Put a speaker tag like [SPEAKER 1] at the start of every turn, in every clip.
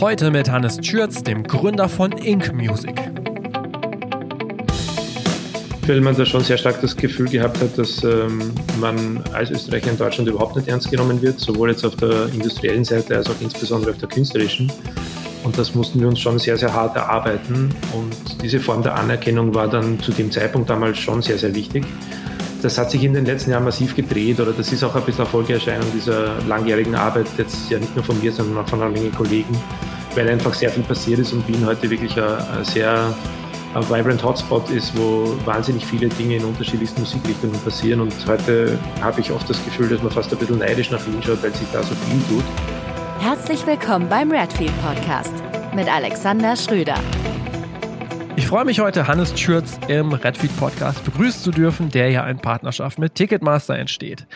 [SPEAKER 1] Heute mit Hannes Schürz, dem Gründer von Ink Music.
[SPEAKER 2] Weil man da schon sehr stark das Gefühl gehabt hat, dass ähm, man als Österreicher in Deutschland überhaupt nicht ernst genommen wird, sowohl jetzt auf der industriellen Seite als auch insbesondere auf der künstlerischen. Und das mussten wir uns schon sehr, sehr hart erarbeiten. Und diese Form der Anerkennung war dann zu dem Zeitpunkt damals schon sehr, sehr wichtig. Das hat sich in den letzten Jahren massiv gedreht oder das ist auch ein bisschen Erfolgserscheinung dieser langjährigen Arbeit, jetzt ja nicht nur von mir, sondern auch von einer Menge Kollegen, weil einfach sehr viel passiert ist und Wien heute wirklich ein, ein sehr ein vibrant Hotspot ist, wo wahnsinnig viele Dinge in unterschiedlichsten Musikrichtungen passieren. Und heute habe ich oft das Gefühl, dass man fast ein bisschen neidisch nach Wien schaut, weil sich da so viel tut.
[SPEAKER 3] Herzlich willkommen beim Redfield Podcast mit Alexander Schröder.
[SPEAKER 1] Ich freue mich heute, Hannes Schürz im Redfeed Podcast begrüßen zu dürfen, der ja in Partnerschaft mit Ticketmaster entsteht.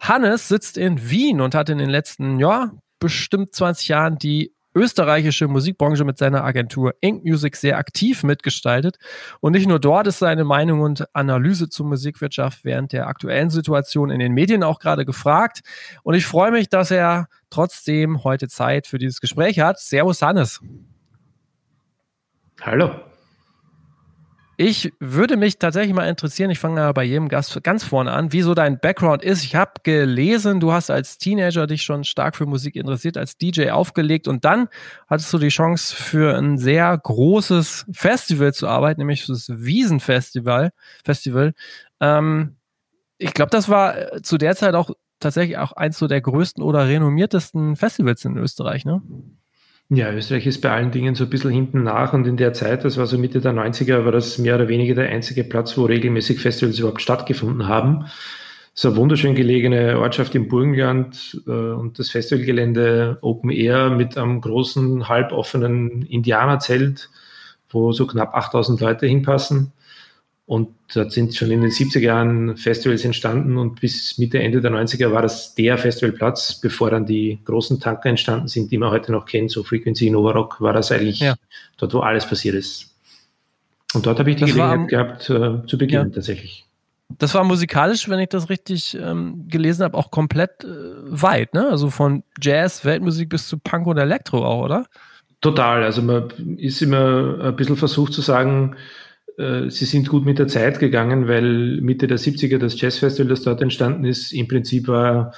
[SPEAKER 1] Hannes sitzt in Wien und hat in den letzten, ja, bestimmt 20 Jahren die österreichische Musikbranche mit seiner Agentur Ink Music sehr aktiv mitgestaltet. Und nicht nur dort ist seine Meinung und Analyse zur Musikwirtschaft während der aktuellen Situation in den Medien auch gerade gefragt. Und ich freue mich, dass er trotzdem heute Zeit für dieses Gespräch hat. Servus Hannes.
[SPEAKER 2] Hallo.
[SPEAKER 1] Ich würde mich tatsächlich mal interessieren, ich fange ja bei jedem Gast ganz vorne an, wie so dein Background ist. Ich habe gelesen, du hast als Teenager dich schon stark für Musik interessiert, als DJ aufgelegt und dann hattest du die Chance für ein sehr großes Festival zu arbeiten, nämlich das Wiesenfestival. Festival. Ähm, ich glaube, das war äh, zu der Zeit auch tatsächlich auch eins so der größten oder renommiertesten Festivals in Österreich, ne?
[SPEAKER 2] Ja, Österreich ist bei allen Dingen so ein bisschen hinten nach und in der Zeit, das war so Mitte der 90er, war das mehr oder weniger der einzige Platz, wo regelmäßig Festivals überhaupt stattgefunden haben. So eine wunderschön gelegene Ortschaft im Burgenland äh, und das Festivalgelände Open Air mit einem großen, halboffenen Indianerzelt, wo so knapp 8000 Leute hinpassen. Und da sind schon in den 70er Jahren Festivals entstanden und bis Mitte, Ende der 90er war das der Festivalplatz, bevor dann die großen Tanker entstanden sind, die man heute noch kennt, so Frequency, Nova Rock, war das eigentlich ja. dort, wo alles passiert ist. Und dort habe ich die das Gelegenheit war, gehabt, äh, zu beginnen ja. tatsächlich.
[SPEAKER 1] Das war musikalisch, wenn ich das richtig ähm, gelesen habe, auch komplett äh, weit, ne? Also von Jazz, Weltmusik bis zu Punk und Elektro auch, oder?
[SPEAKER 2] Total. Also man ist immer ein bisschen versucht zu sagen, sie sind gut mit der Zeit gegangen, weil Mitte der 70er das Jazzfestival, das dort entstanden ist, im Prinzip war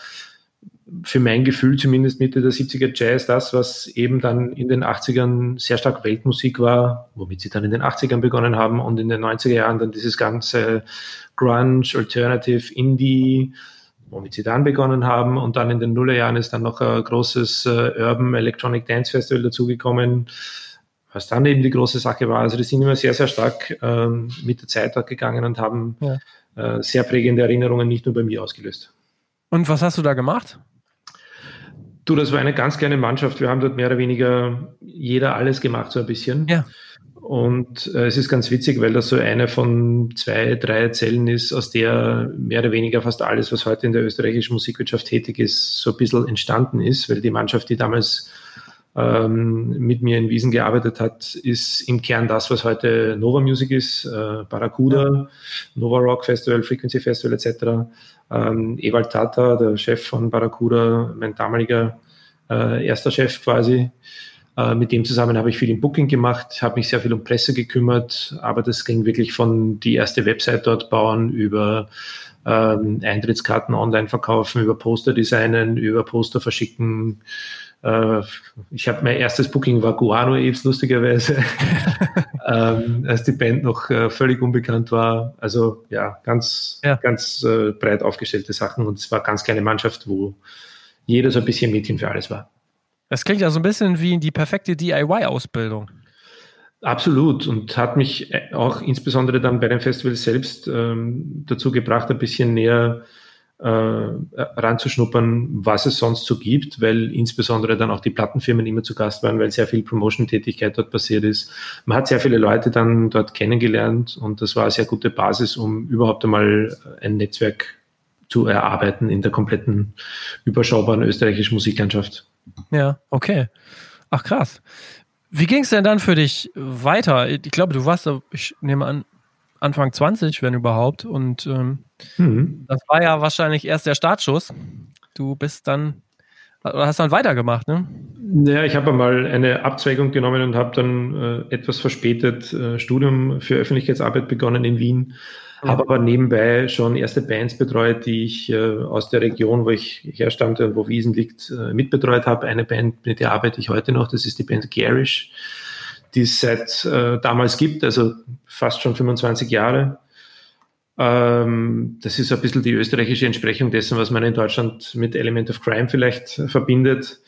[SPEAKER 2] für mein Gefühl zumindest Mitte der 70er Jazz das, was eben dann in den 80ern sehr stark Weltmusik war, womit sie dann in den 80ern begonnen haben und in den 90er Jahren dann dieses ganze Grunge, Alternative, Indie, womit sie dann begonnen haben und dann in den Nullerjahren ist dann noch ein großes äh, Urban Electronic Dance Festival dazugekommen, was dann eben die große Sache war. Also die sind immer sehr, sehr stark ähm, mit der Zeit dort gegangen und haben ja. äh, sehr prägende Erinnerungen nicht nur bei mir ausgelöst.
[SPEAKER 1] Und was hast du da gemacht?
[SPEAKER 2] Du, das war eine ganz kleine Mannschaft. Wir haben dort mehr oder weniger jeder alles gemacht, so ein bisschen.
[SPEAKER 1] Ja.
[SPEAKER 2] Und äh, es ist ganz witzig, weil das so eine von zwei, drei Zellen ist, aus der mehr oder weniger fast alles, was heute in der österreichischen Musikwirtschaft tätig ist, so ein bisschen entstanden ist, weil die Mannschaft, die damals ähm, mit mir in Wiesen gearbeitet hat, ist im Kern das, was heute Nova Music ist, äh, Barracuda. Nova Rock Festival, Frequency Festival etc. Ähm, Ewald Tata, der Chef von Barracuda, mein damaliger äh, erster Chef quasi. Äh, mit dem zusammen habe ich viel im Booking gemacht, habe mich sehr viel um Presse gekümmert, aber das ging wirklich von die erste Website dort bauen über ähm, Eintrittskarten online verkaufen, über Poster designen, über Poster verschicken, ich habe mein erstes Booking war Guano Apes, lustigerweise, ähm, als die Band noch äh, völlig unbekannt war. Also ja, ganz, ja. ganz äh, breit aufgestellte Sachen und es war eine ganz kleine Mannschaft, wo jeder so ein bisschen Mädchen für alles war.
[SPEAKER 1] Das klingt ja so ein bisschen wie die perfekte DIY-Ausbildung.
[SPEAKER 2] Absolut und hat mich auch insbesondere dann bei dem Festival selbst ähm, dazu gebracht, ein bisschen näher äh, ranzuschnuppern, was es sonst so gibt, weil insbesondere dann auch die Plattenfirmen immer zu Gast waren, weil sehr viel Promotion-Tätigkeit dort passiert ist. Man hat sehr viele Leute dann dort kennengelernt und das war eine sehr gute Basis, um überhaupt einmal ein Netzwerk zu erarbeiten in der kompletten überschaubaren österreichischen Musiklandschaft.
[SPEAKER 1] Ja, okay. Ach krass. Wie ging es denn dann für dich weiter? Ich glaube, du warst, ich nehme an, Anfang 20, wenn überhaupt. Und ähm, mhm. das war ja wahrscheinlich erst der Startschuss. Du bist dann hast dann weitergemacht, ne?
[SPEAKER 2] Ja, ich habe mal eine Abzweigung genommen und habe dann äh, etwas verspätet äh, Studium für Öffentlichkeitsarbeit begonnen in Wien. Ja. Habe aber nebenbei schon erste Bands betreut, die ich äh, aus der Region, wo ich herstammte und wo Wiesen liegt, äh, mitbetreut habe. Eine Band, mit der arbeite ich heute noch, das ist die Band Garish, die es seit äh, damals gibt, also fast schon 25 Jahre. Ähm, das ist ein bisschen die österreichische Entsprechung dessen, was man in Deutschland mit Element of Crime vielleicht verbindet.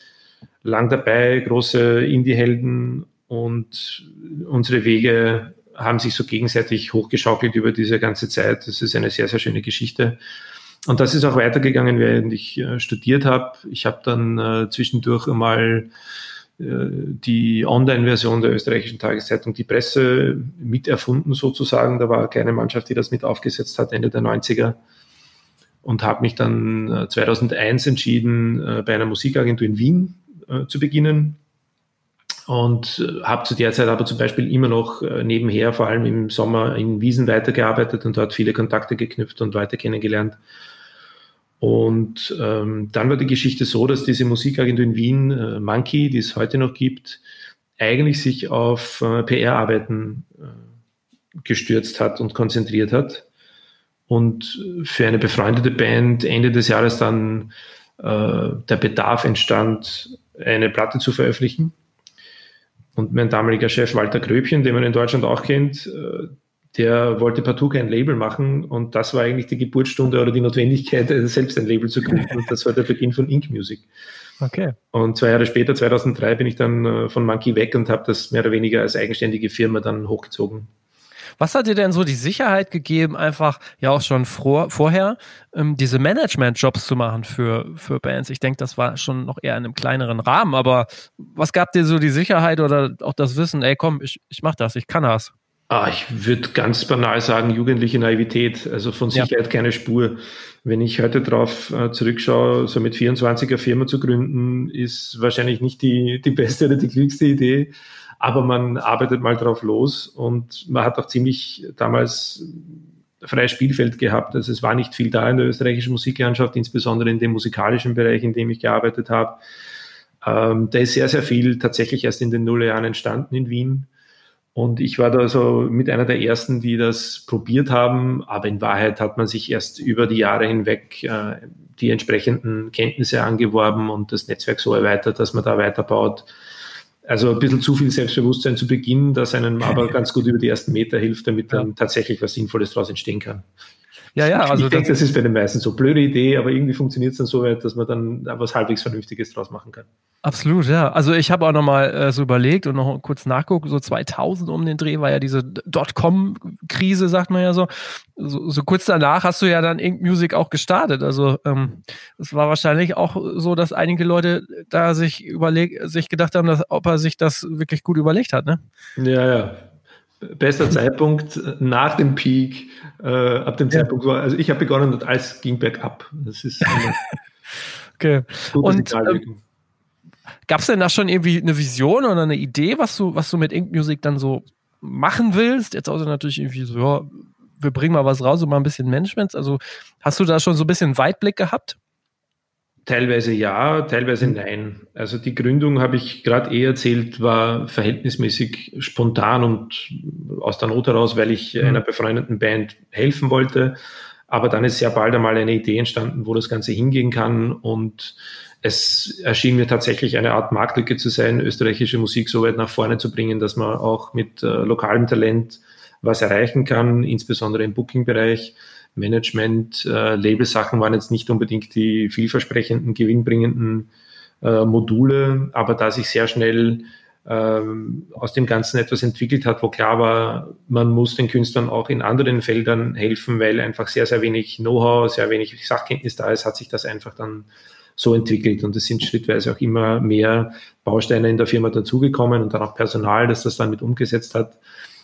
[SPEAKER 2] Lang dabei, große Indie-Helden und unsere Wege haben sich so gegenseitig hochgeschaukelt über diese ganze Zeit. Das ist eine sehr, sehr schöne Geschichte. Und das ist auch weitergegangen, während ich äh, studiert habe. Ich habe dann äh, zwischendurch einmal die Online-Version der österreichischen Tageszeitung Die Presse miterfunden sozusagen. Da war eine kleine Mannschaft, die das mit aufgesetzt hat, Ende der 90er. Und habe mich dann 2001 äh, entschieden, äh, bei einer Musikagentur in Wien zu beginnen. Und habe zu der Zeit aber zum Beispiel immer noch nebenher, vor allem im Sommer, in Wiesen weitergearbeitet und dort viele Kontakte geknüpft und weiter kennengelernt. Und ähm, dann war die Geschichte so, dass diese Musikagentur in Wien, äh, Monkey, die es heute noch gibt, eigentlich sich auf äh, PR-Arbeiten äh, gestürzt hat und konzentriert hat. Und für eine befreundete Band Ende des Jahres dann äh, der Bedarf entstand, eine Platte zu veröffentlichen. Und mein damaliger Chef Walter Gröbchen, den man in Deutschland auch kennt, äh, der wollte partout kein Label machen und das war eigentlich die Geburtsstunde oder die Notwendigkeit, selbst ein Label zu gründen und das war der Beginn von Ink Music. Okay. Und zwei Jahre später, 2003, bin ich dann äh, von Monkey weg und habe das mehr oder weniger als eigenständige Firma dann hochgezogen.
[SPEAKER 1] Was hat dir denn so die Sicherheit gegeben, einfach ja auch schon vor, vorher ähm, diese Management-Jobs zu machen für, für Bands? Ich denke, das war schon noch eher in einem kleineren Rahmen, aber was gab dir so die Sicherheit oder auch das Wissen, ey komm, ich, ich mach das, ich kann das?
[SPEAKER 2] Ah, ich würde ganz banal sagen, jugendliche Naivität, also von Sicherheit ja. keine Spur. Wenn ich heute drauf äh, zurückschaue, so mit 24er Firma zu gründen, ist wahrscheinlich nicht die, die beste oder die klügste Idee, aber man arbeitet mal drauf los und man hat auch ziemlich damals freies Spielfeld gehabt. Also es war nicht viel da in der österreichischen Musiklandschaft, insbesondere in dem musikalischen Bereich, in dem ich gearbeitet habe. Ähm, da ist sehr, sehr viel tatsächlich erst in den Nullerjahren entstanden in Wien. Und ich war da so mit einer der ersten, die das probiert haben. Aber in Wahrheit hat man sich erst über die Jahre hinweg äh, die entsprechenden Kenntnisse angeworben und das Netzwerk so erweitert, dass man da weiterbaut. Also ein bisschen zu viel Selbstbewusstsein zu Beginn, das einem aber ganz gut über die ersten Meter hilft, damit dann tatsächlich was Sinnvolles daraus entstehen kann. Ja, ja, also ich denke, das ist bei den meisten so blöde Idee, aber irgendwie funktioniert es dann so weit, dass man dann was halbwegs Vernünftiges draus machen kann.
[SPEAKER 1] Absolut, ja. Also ich habe auch nochmal äh, so überlegt und noch kurz nachgucken, so 2000 um den Dreh war ja diese Dotcom-Krise, sagt man ja so. so. so. kurz danach hast du ja dann Ink Music auch gestartet. Also ähm, es war wahrscheinlich auch so, dass einige Leute da sich überlegt, sich gedacht haben, dass, ob er sich das wirklich gut überlegt hat, ne?
[SPEAKER 2] Ja, ja. Bester Zeitpunkt nach dem Peak, äh, ab dem ja. Zeitpunkt war, also ich habe begonnen und alles ging bergab. Das ist
[SPEAKER 1] okay. Und ähm, Gab es denn da schon irgendwie eine Vision oder eine Idee, was du, was du mit Ink Music dann so machen willst? Jetzt außer natürlich irgendwie so, ja, wir bringen mal was raus und mal ein bisschen Management. Also hast du da schon so ein bisschen Weitblick gehabt?
[SPEAKER 2] Teilweise ja, teilweise nein. Also die Gründung, habe ich gerade eh erzählt, war verhältnismäßig spontan und aus der Not heraus, weil ich mhm. einer befreundeten Band helfen wollte. Aber dann ist sehr bald einmal eine Idee entstanden, wo das Ganze hingehen kann. Und es erschien mir tatsächlich eine Art Marktlücke zu sein, österreichische Musik so weit nach vorne zu bringen, dass man auch mit äh, lokalem Talent was erreichen kann, insbesondere im Booking-Bereich. Management, äh, Labelsachen waren jetzt nicht unbedingt die vielversprechenden, gewinnbringenden äh, Module, aber da sich sehr schnell ähm, aus dem Ganzen etwas entwickelt hat, wo klar war, man muss den Künstlern auch in anderen Feldern helfen, weil einfach sehr, sehr wenig Know-how, sehr wenig Sachkenntnis da ist, hat sich das einfach dann so entwickelt. Und es sind schrittweise auch immer mehr Bausteine in der Firma dazugekommen und dann auch Personal, das das dann mit umgesetzt hat,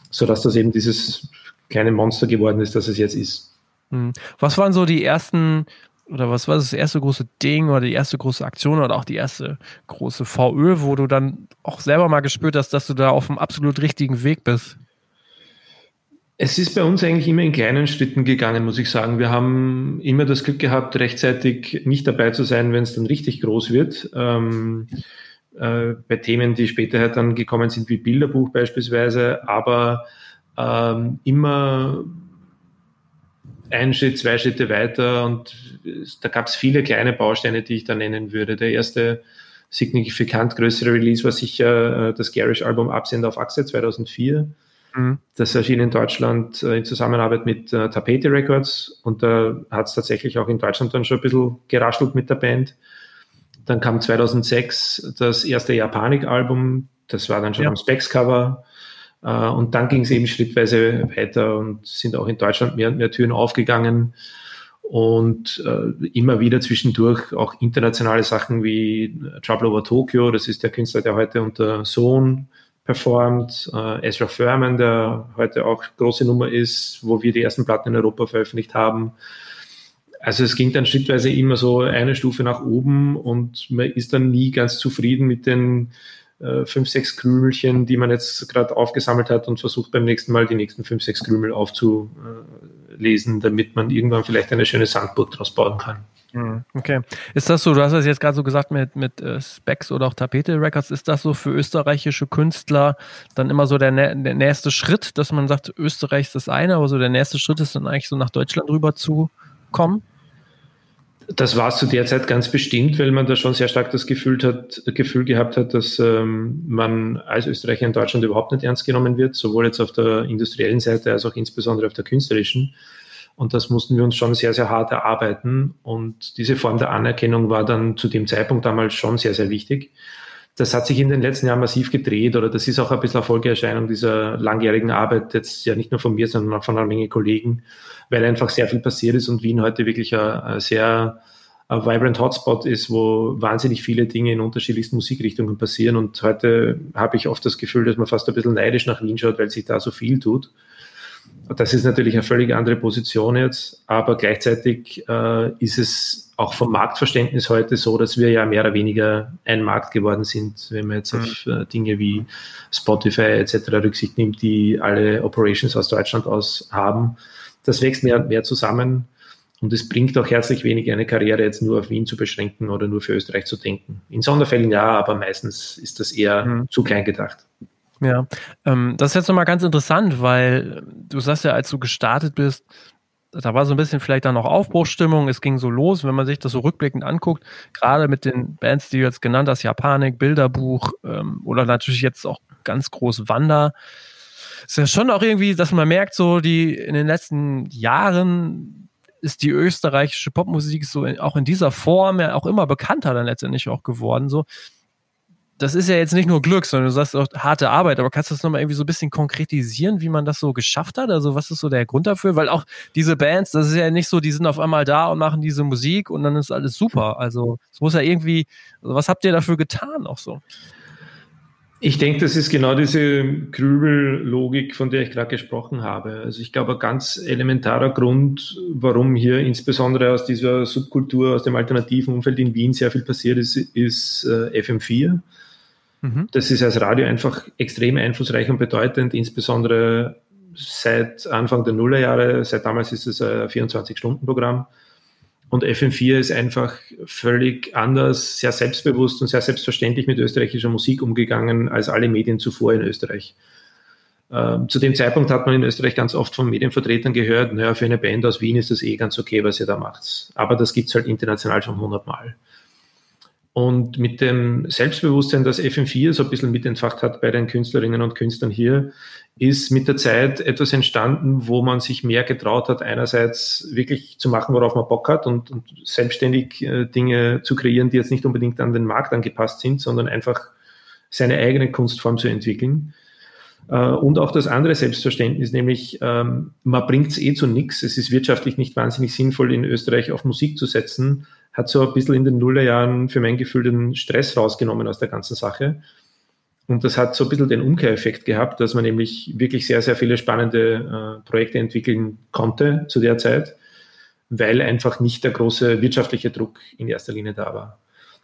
[SPEAKER 2] sodass das eben dieses kleine Monster geworden ist, das es jetzt ist.
[SPEAKER 1] Hm. Was waren so die ersten oder was war das erste große Ding oder die erste große Aktion oder auch die erste große VÖ, wo du dann auch selber mal gespürt hast, dass du da auf dem absolut richtigen Weg bist?
[SPEAKER 2] Es ist bei uns eigentlich immer in kleinen Schritten gegangen, muss ich sagen. Wir haben immer das Glück gehabt, rechtzeitig nicht dabei zu sein, wenn es dann richtig groß wird. Ähm, äh, bei Themen, die später halt dann gekommen sind, wie Bilderbuch beispielsweise, aber ähm, immer ein Schritt, zwei Schritte weiter und da gab es viele kleine Bausteine, die ich da nennen würde. Der erste signifikant größere Release war sicher äh, das Garish-Album Absender auf Achse 2004. Mhm. Das erschien in Deutschland äh, in Zusammenarbeit mit äh, Tapete Records und da hat es tatsächlich auch in Deutschland dann schon ein bisschen geraschelt mit der Band. Dann kam 2006 das erste Japanik-Album, das war dann schon ja. am Specs-Cover. Äh, und dann ging es eben schrittweise weiter und sind auch in Deutschland mehr und mehr Türen aufgegangen und äh, immer wieder zwischendurch auch internationale Sachen wie Trouble Over Tokyo, das ist der Künstler, der heute unter Sohn performt, äh, Ezra Furman, der heute auch große Nummer ist, wo wir die ersten Platten in Europa veröffentlicht haben. Also es ging dann schrittweise immer so eine Stufe nach oben und man ist dann nie ganz zufrieden mit den äh, fünf, sechs Krümelchen, die man jetzt gerade aufgesammelt hat und versucht beim nächsten Mal die nächsten fünf, sechs Krümel aufzulesen, damit man irgendwann vielleicht eine schöne Sandburg draus bauen kann.
[SPEAKER 1] Hm, okay. Ist das so, du hast es jetzt gerade so gesagt mit, mit äh, Specs oder auch Tapete Records, ist das so für österreichische Künstler dann immer so der, der nächste Schritt, dass man sagt, Österreich ist das eine, aber so der nächste Schritt ist dann eigentlich so nach Deutschland rüber zu kommen?
[SPEAKER 2] Das war es zu der Zeit ganz bestimmt, weil man da schon sehr stark das Gefühl, hat, Gefühl gehabt hat, dass ähm, man als Österreicher in Deutschland überhaupt nicht ernst genommen wird, sowohl jetzt auf der industriellen Seite als auch insbesondere auf der künstlerischen. Und das mussten wir uns schon sehr, sehr hart erarbeiten. Und diese Form der Anerkennung war dann zu dem Zeitpunkt damals schon sehr, sehr wichtig. Das hat sich in den letzten Jahren massiv gedreht oder das ist auch ein bisschen Erfolgserscheinung dieser langjährigen Arbeit, jetzt ja nicht nur von mir, sondern auch von einer Menge Kollegen, weil einfach sehr viel passiert ist und Wien heute wirklich ein, ein sehr ein vibrant Hotspot ist, wo wahnsinnig viele Dinge in unterschiedlichsten Musikrichtungen passieren. Und heute habe ich oft das Gefühl, dass man fast ein bisschen neidisch nach Wien schaut, weil sich da so viel tut. Das ist natürlich eine völlig andere Position jetzt, aber gleichzeitig äh, ist es auch vom Marktverständnis heute so, dass wir ja mehr oder weniger ein Markt geworden sind, wenn man jetzt mhm. auf äh, Dinge wie Spotify etc. Rücksicht nimmt, die alle Operations aus Deutschland aus haben. Das wächst mehr und mehr zusammen und es bringt auch herzlich wenig, eine Karriere jetzt nur auf Wien zu beschränken oder nur für Österreich zu denken. In Sonderfällen ja, aber meistens ist das eher mhm. zu klein gedacht.
[SPEAKER 1] Ja, ähm, das ist jetzt nochmal ganz interessant, weil du sagst ja, als du gestartet bist, da war so ein bisschen vielleicht dann noch Aufbruchsstimmung, es ging so los, wenn man sich das so rückblickend anguckt, gerade mit den Bands, die du jetzt genannt hast, Japanik, Bilderbuch ähm, oder natürlich jetzt auch ganz groß Wander, ist ja schon auch irgendwie, dass man merkt, so die in den letzten Jahren ist die österreichische Popmusik so in, auch in dieser Form ja auch immer bekannter dann letztendlich auch geworden, so das ist ja jetzt nicht nur Glück, sondern du sagst auch harte Arbeit, aber kannst du das nochmal irgendwie so ein bisschen konkretisieren, wie man das so geschafft hat? Also was ist so der Grund dafür? Weil auch diese Bands, das ist ja nicht so, die sind auf einmal da und machen diese Musik und dann ist alles super. Also es muss ja irgendwie, also was habt ihr dafür getan auch so?
[SPEAKER 2] Ich denke, das ist genau diese Grübellogik, von der ich gerade gesprochen habe. Also ich glaube, ein ganz elementarer Grund, warum hier insbesondere aus dieser Subkultur, aus dem alternativen Umfeld in Wien sehr viel passiert ist, ist äh, FM4. Mhm. Das ist als Radio einfach extrem einflussreich und bedeutend, insbesondere seit Anfang der Nullerjahre. Seit damals ist es ein 24-Stunden-Programm. Und FM4 ist einfach völlig anders, sehr selbstbewusst und sehr selbstverständlich mit österreichischer Musik umgegangen als alle Medien zuvor in Österreich. Ähm, zu dem Zeitpunkt hat man in Österreich ganz oft von Medienvertretern gehört, naja, für eine Band aus Wien ist das eh ganz okay, was ihr da macht. Aber das gibt's halt international schon hundertmal. Und mit dem Selbstbewusstsein, das FM4 so ein bisschen mitentfacht hat bei den Künstlerinnen und Künstlern hier, ist mit der Zeit etwas entstanden, wo man sich mehr getraut hat, einerseits wirklich zu machen, worauf man Bock hat und, und selbstständig äh, Dinge zu kreieren, die jetzt nicht unbedingt an den Markt angepasst sind, sondern einfach seine eigene Kunstform zu entwickeln. Äh, und auch das andere Selbstverständnis, nämlich ähm, man bringt es eh zu nichts. Es ist wirtschaftlich nicht wahnsinnig sinnvoll, in Österreich auf Musik zu setzen hat so ein bisschen in den Nullerjahren für mein Gefühl den Stress rausgenommen aus der ganzen Sache. Und das hat so ein bisschen den Umkehreffekt gehabt, dass man nämlich wirklich sehr, sehr viele spannende äh, Projekte entwickeln konnte zu der Zeit, weil einfach nicht der große wirtschaftliche Druck in erster Linie da war.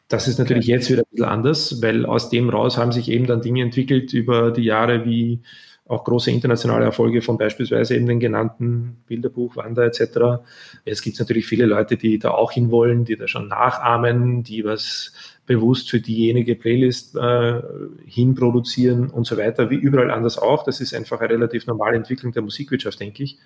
[SPEAKER 2] Das ist natürlich jetzt wieder ein bisschen anders, weil aus dem raus haben sich eben dann Dinge entwickelt über die Jahre wie auch große internationale Erfolge von beispielsweise eben den genannten Bilderbuch, Wanda etc. Es gibt natürlich viele Leute, die da auch hinwollen, die da schon nachahmen, die was bewusst für diejenige Playlist äh, hinproduzieren und so weiter, wie überall anders auch. Das ist einfach eine relativ normale Entwicklung der Musikwirtschaft, denke ich.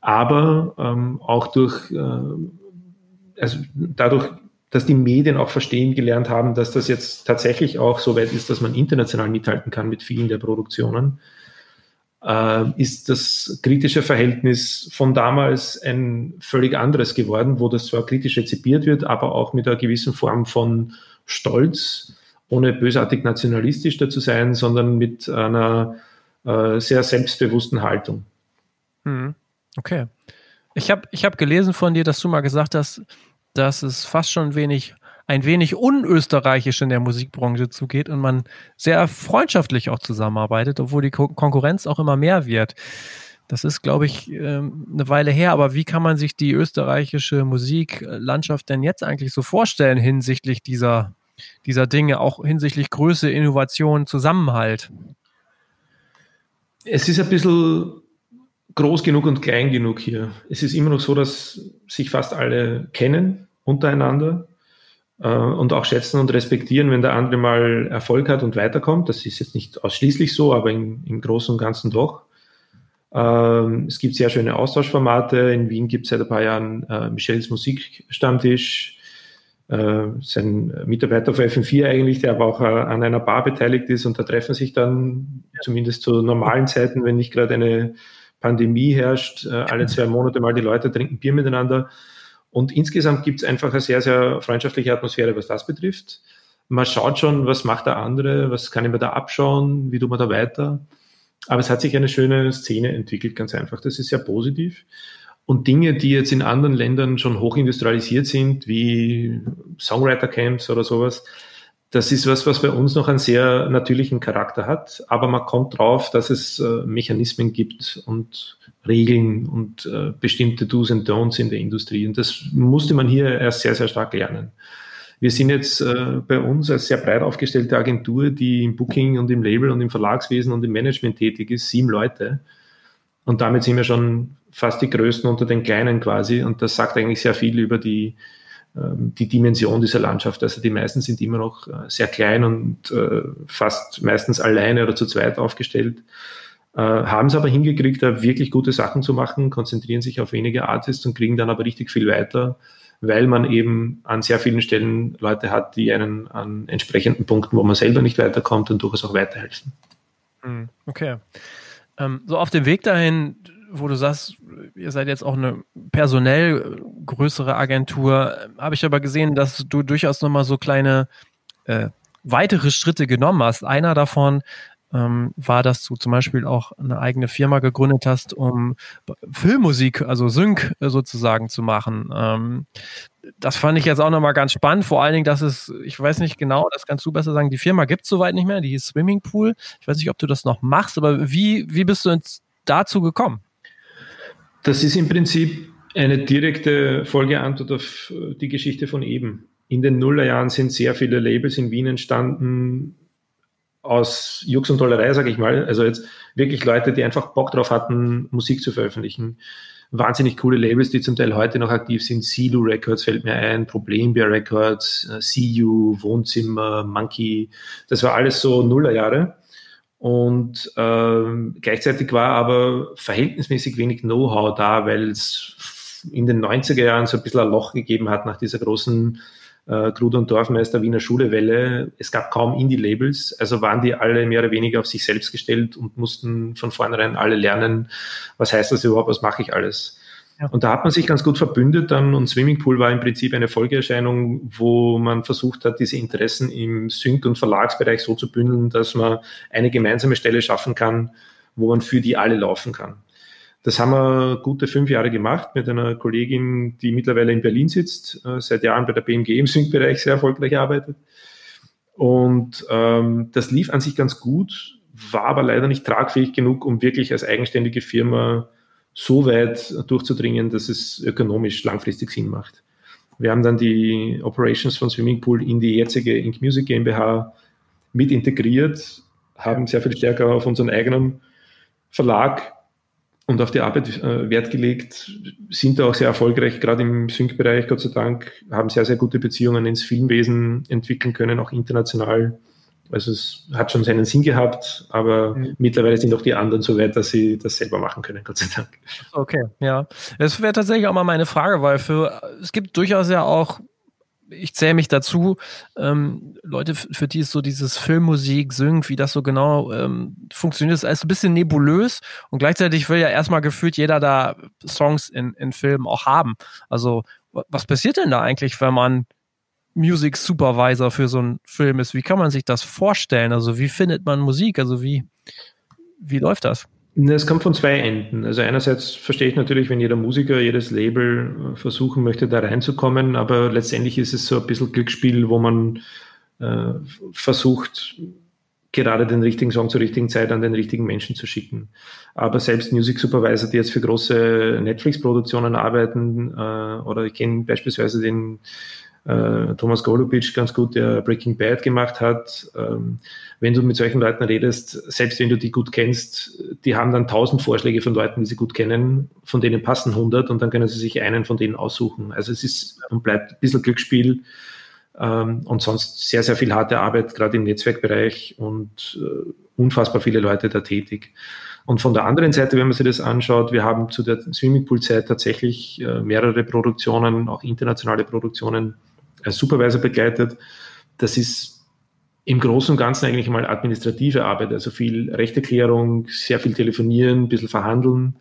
[SPEAKER 2] Aber ähm, auch durch, äh, also dadurch, dass die Medien auch verstehen gelernt haben, dass das jetzt tatsächlich auch so weit ist, dass man international mithalten kann mit vielen der Produktionen, äh, ist das kritische Verhältnis von damals ein völlig anderes geworden, wo das zwar kritisch rezipiert wird, aber auch mit einer gewissen Form von Stolz, ohne bösartig nationalistisch da zu sein, sondern mit einer äh, sehr selbstbewussten Haltung.
[SPEAKER 1] Hm. Okay. Ich habe ich hab gelesen von dir, dass du mal gesagt hast, dass es fast schon wenig, ein wenig unösterreichisch in der Musikbranche zugeht und man sehr freundschaftlich auch zusammenarbeitet, obwohl die Ko Konkurrenz auch immer mehr wird. Das ist, glaube ich, ähm, eine Weile her, aber wie kann man sich die österreichische Musiklandschaft denn jetzt eigentlich so vorstellen hinsichtlich dieser, dieser Dinge, auch hinsichtlich Größe, Innovation, Zusammenhalt?
[SPEAKER 2] Es ist ein bisschen groß genug und klein genug hier. Es ist immer noch so, dass sich fast alle kennen untereinander äh, und auch schätzen und respektieren, wenn der andere mal Erfolg hat und weiterkommt. Das ist jetzt nicht ausschließlich so, aber im, im Großen und Ganzen doch. Ähm, es gibt sehr schöne Austauschformate. In Wien gibt es seit ein paar Jahren äh, Michels Musikstammtisch. Äh, sein Mitarbeiter von FM4 eigentlich, der aber auch äh, an einer Bar beteiligt ist und da treffen sich dann zumindest zu normalen Zeiten, wenn nicht gerade eine Pandemie herrscht, äh, alle zwei Monate mal die Leute trinken Bier miteinander. Und insgesamt gibt es einfach eine sehr, sehr freundschaftliche Atmosphäre, was das betrifft. Man schaut schon, was macht der andere, was kann ich mir da abschauen, wie tut man da weiter. Aber es hat sich eine schöne Szene entwickelt, ganz einfach. Das ist sehr positiv. Und Dinge, die jetzt in anderen Ländern schon hochindustrialisiert sind, wie Songwriter-Camps oder sowas, das ist was, was bei uns noch einen sehr natürlichen Charakter hat, aber man kommt drauf, dass es äh, Mechanismen gibt und Regeln und äh, bestimmte Do's und Don'ts in der Industrie. Und das musste man hier erst sehr, sehr stark lernen. Wir sind jetzt äh, bei uns als sehr breit aufgestellte Agentur, die im Booking und im Label und im Verlagswesen und im Management tätig ist, sieben Leute. Und damit sind wir schon fast die Größten unter den Kleinen quasi. Und das sagt eigentlich sehr viel über die, ähm, die Dimension dieser Landschaft. Also die meisten sind immer noch äh, sehr klein und äh, fast meistens alleine oder zu zweit aufgestellt, äh, haben es aber hingekriegt, da wirklich gute Sachen zu machen, konzentrieren sich auf wenige Artists und kriegen dann aber richtig viel weiter, weil man eben an sehr vielen Stellen Leute hat, die einen an entsprechenden Punkten, wo man selber nicht weiterkommt, und durchaus auch weiterhelfen.
[SPEAKER 1] Hm, okay. Ähm, so auf dem Weg dahin, wo du sagst, ihr seid jetzt auch eine personell größere Agentur, habe ich aber gesehen, dass du durchaus nochmal so kleine äh, weitere Schritte genommen hast. Einer davon ähm, war, dass du zum Beispiel auch eine eigene Firma gegründet hast, um Filmmusik, also Sync sozusagen zu machen. Ähm, das fand ich jetzt auch nochmal ganz spannend. Vor allen Dingen, dass es, ich weiß nicht genau, das kannst du besser sagen, die Firma gibt es soweit nicht mehr, die ist Swimmingpool. Ich weiß nicht, ob du das noch machst, aber wie, wie bist du dazu gekommen?
[SPEAKER 2] Das ist im Prinzip eine direkte Folgeantwort auf äh, die Geschichte von eben. In den Nullerjahren sind sehr viele Labels in Wien entstanden, aus Jux und Tollerei, sage ich mal. Also jetzt wirklich Leute, die einfach Bock drauf hatten, Musik zu veröffentlichen. Wahnsinnig coole Labels, die zum Teil heute noch aktiv sind. Silu Records fällt mir ein, Problembeer Records, äh, CU, Wohnzimmer, Monkey. Das war alles so Nullerjahre. Und ähm, gleichzeitig war aber verhältnismäßig wenig Know-how da, weil es in den 90er Jahren so ein bisschen ein Loch gegeben hat nach dieser großen äh, Grud- und Dorfmeister Wiener Schulewelle. Es gab kaum Indie-Labels, also waren die alle mehr oder weniger auf sich selbst gestellt und mussten von vornherein alle lernen, was heißt das überhaupt, was mache ich alles. Und da hat man sich ganz gut verbündet dann und Swimmingpool war im Prinzip eine Folgeerscheinung, wo man versucht hat, diese Interessen im Sync- und Verlagsbereich so zu bündeln, dass man eine gemeinsame Stelle schaffen kann, wo man für die alle laufen kann. Das haben wir gute fünf Jahre gemacht mit einer Kollegin, die mittlerweile in Berlin sitzt, äh, seit Jahren bei der BMG im Sync-Bereich sehr erfolgreich arbeitet. Und ähm, das lief an sich ganz gut, war aber leider nicht tragfähig genug, um wirklich als eigenständige Firma so weit durchzudringen, dass es ökonomisch langfristig Sinn macht. Wir haben dann die Operations von Swimmingpool in die jetzige Ink Music GmbH mit integriert, haben sehr viel stärker auf unseren eigenen Verlag und auf die Arbeit äh, Wert gelegt, sind da auch sehr erfolgreich, gerade im Sync-Bereich, Gott sei Dank, haben sehr, sehr gute Beziehungen ins Filmwesen entwickeln können, auch international. Also es hat schon seinen Sinn gehabt, aber mhm. mittlerweile sind auch die anderen so weit, dass sie das selber machen können, Gott sei Dank.
[SPEAKER 1] Okay, ja. Das wäre tatsächlich auch mal meine Frage, weil für es gibt durchaus ja auch ich zähle mich dazu, ähm, Leute, für die ist so dieses Filmmusik, Sync, wie das so genau ähm, funktioniert, ist alles ein bisschen nebulös und gleichzeitig will ja erstmal gefühlt jeder da Songs in, in Filmen auch haben. Also, was passiert denn da eigentlich, wenn man Music Supervisor für so einen Film ist? Wie kann man sich das vorstellen? Also, wie findet man Musik? Also, wie, wie läuft das?
[SPEAKER 2] Es kommt von zwei Enden. Also einerseits verstehe ich natürlich, wenn jeder Musiker, jedes Label äh, versuchen möchte, da reinzukommen, aber letztendlich ist es so ein bisschen Glücksspiel, wo man äh, versucht, gerade den richtigen Song zur richtigen Zeit an den richtigen Menschen zu schicken. Aber selbst Music Supervisor, die jetzt für große Netflix-Produktionen arbeiten, äh, oder ich kenne beispielsweise den äh, Thomas Golubic ganz gut, der Breaking Bad gemacht hat. Ähm, wenn du mit solchen Leuten redest, selbst wenn du die gut kennst, die haben dann tausend Vorschläge von Leuten, die sie gut kennen, von denen passen 100 und dann können sie sich einen von denen aussuchen. Also es ist und bleibt ein bisschen Glücksspiel ähm, und sonst sehr, sehr viel harte Arbeit, gerade im Netzwerkbereich und äh, unfassbar viele Leute da tätig. Und von der anderen Seite, wenn man sich das anschaut, wir haben zu der Swimmingpool-Zeit tatsächlich äh, mehrere Produktionen, auch internationale Produktionen als Supervisor begleitet. Das ist im Großen und Ganzen eigentlich mal administrative Arbeit, also viel Rechterklärung, sehr viel telefonieren, ein bisschen verhandeln.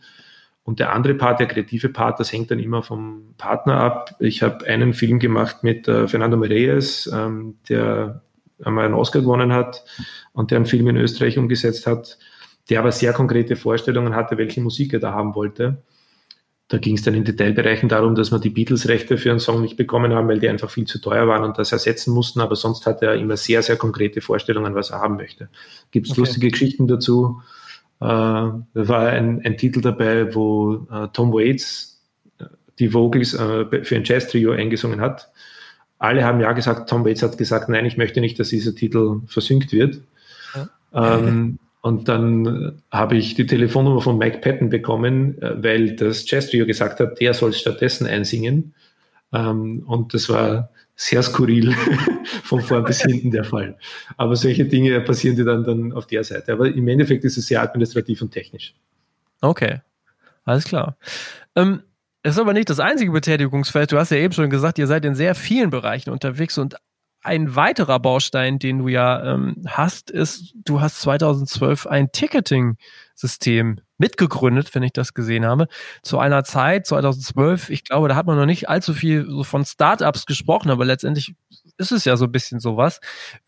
[SPEAKER 2] Und der andere Part, der kreative Part, das hängt dann immer vom Partner ab. Ich habe einen Film gemacht mit äh, Fernando Mereyes, ähm, der einmal einen Oscar gewonnen hat und der einen Film in Österreich umgesetzt hat, der aber sehr konkrete Vorstellungen hatte, welche Musik er da haben wollte. Da ging es dann in Detailbereichen darum, dass wir die Beatles-Rechte für einen Song nicht bekommen haben, weil die einfach viel zu teuer waren und das ersetzen mussten. Aber sonst hat er immer sehr, sehr konkrete Vorstellungen, was er haben möchte. Gibt es okay. lustige Geschichten dazu? Äh, da war ein, ein, Titel dabei, wo äh, Tom Waits äh, die Vocals äh, für ein Jazz-Trio eingesungen hat. Alle haben ja gesagt, Tom Waits hat gesagt, nein, ich möchte nicht, dass dieser Titel versüngt wird. Ja. Ähm, und dann habe ich die Telefonnummer von Mike Patton bekommen, äh, weil das Jazz Trio gesagt hat, der soll stattdessen einsingen. Ähm, und das war sehr skurril von vorn bis hinten der Fall. Aber solche Dinge passieren dir dann, dann auf der Seite. Aber im Endeffekt ist es sehr administrativ und technisch.
[SPEAKER 1] Okay, alles klar. Ähm, es ist aber nicht das einzige Betätigungsfeld. Du hast ja eben schon gesagt, ihr seid in sehr vielen Bereichen unterwegs und ein weiterer Baustein, den du ja ähm, hast, ist, du hast 2012 ein Ticketing-System mitgegründet, wenn ich das gesehen habe, zu einer Zeit, 2012, ich glaube, da hat man noch nicht allzu viel so von Startups gesprochen, aber letztendlich ist es ja so ein bisschen sowas.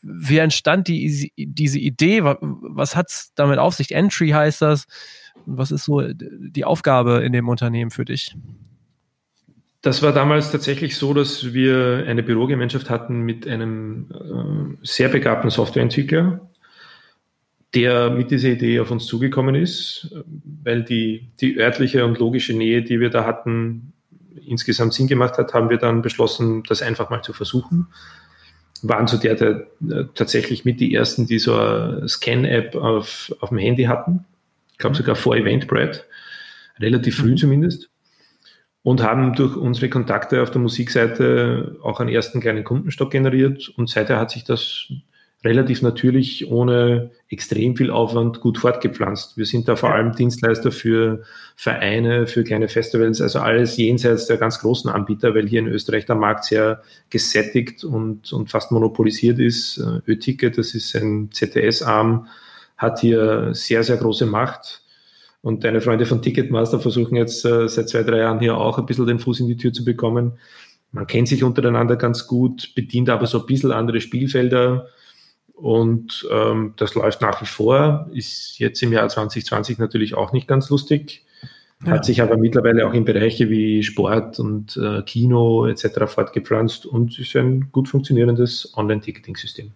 [SPEAKER 1] Wie entstand die, diese Idee? Was hat's damit auf sich? Entry heißt das. Was ist so die Aufgabe in dem Unternehmen für dich?
[SPEAKER 2] Das war damals tatsächlich so, dass wir eine Bürogemeinschaft hatten mit einem äh, sehr begabten Softwareentwickler, der mit dieser Idee auf uns zugekommen ist, weil die, die örtliche und logische Nähe, die wir da hatten, insgesamt Sinn gemacht hat, haben wir dann beschlossen, das einfach mal zu versuchen. Waren zu der, der äh, tatsächlich mit die ersten, die so eine Scan-App auf, auf dem Handy hatten. Ich glaube sogar vor Eventbrite, relativ früh mhm. zumindest und haben durch unsere Kontakte auf der Musikseite auch einen ersten kleinen Kundenstock generiert und seither hat sich das relativ natürlich ohne extrem viel Aufwand gut fortgepflanzt. Wir sind da vor allem Dienstleister für Vereine, für kleine Festivals, also alles jenseits der ganz großen Anbieter, weil hier in Österreich der Markt sehr gesättigt und, und fast monopolisiert ist. Ö-Ticket, das ist ein CTS-Arm, hat hier sehr, sehr große Macht und deine Freunde von Ticketmaster versuchen jetzt äh, seit zwei, drei Jahren hier auch ein bisschen den Fuß in die Tür zu bekommen. Man kennt sich untereinander ganz gut, bedient aber so ein bisschen andere Spielfelder. Und ähm, das läuft nach wie vor, ist jetzt im Jahr 2020 natürlich auch nicht ganz lustig, ja. hat sich aber mittlerweile auch in Bereiche wie Sport und äh, Kino etc. fortgepflanzt und ist ein gut funktionierendes Online-Ticketing-System.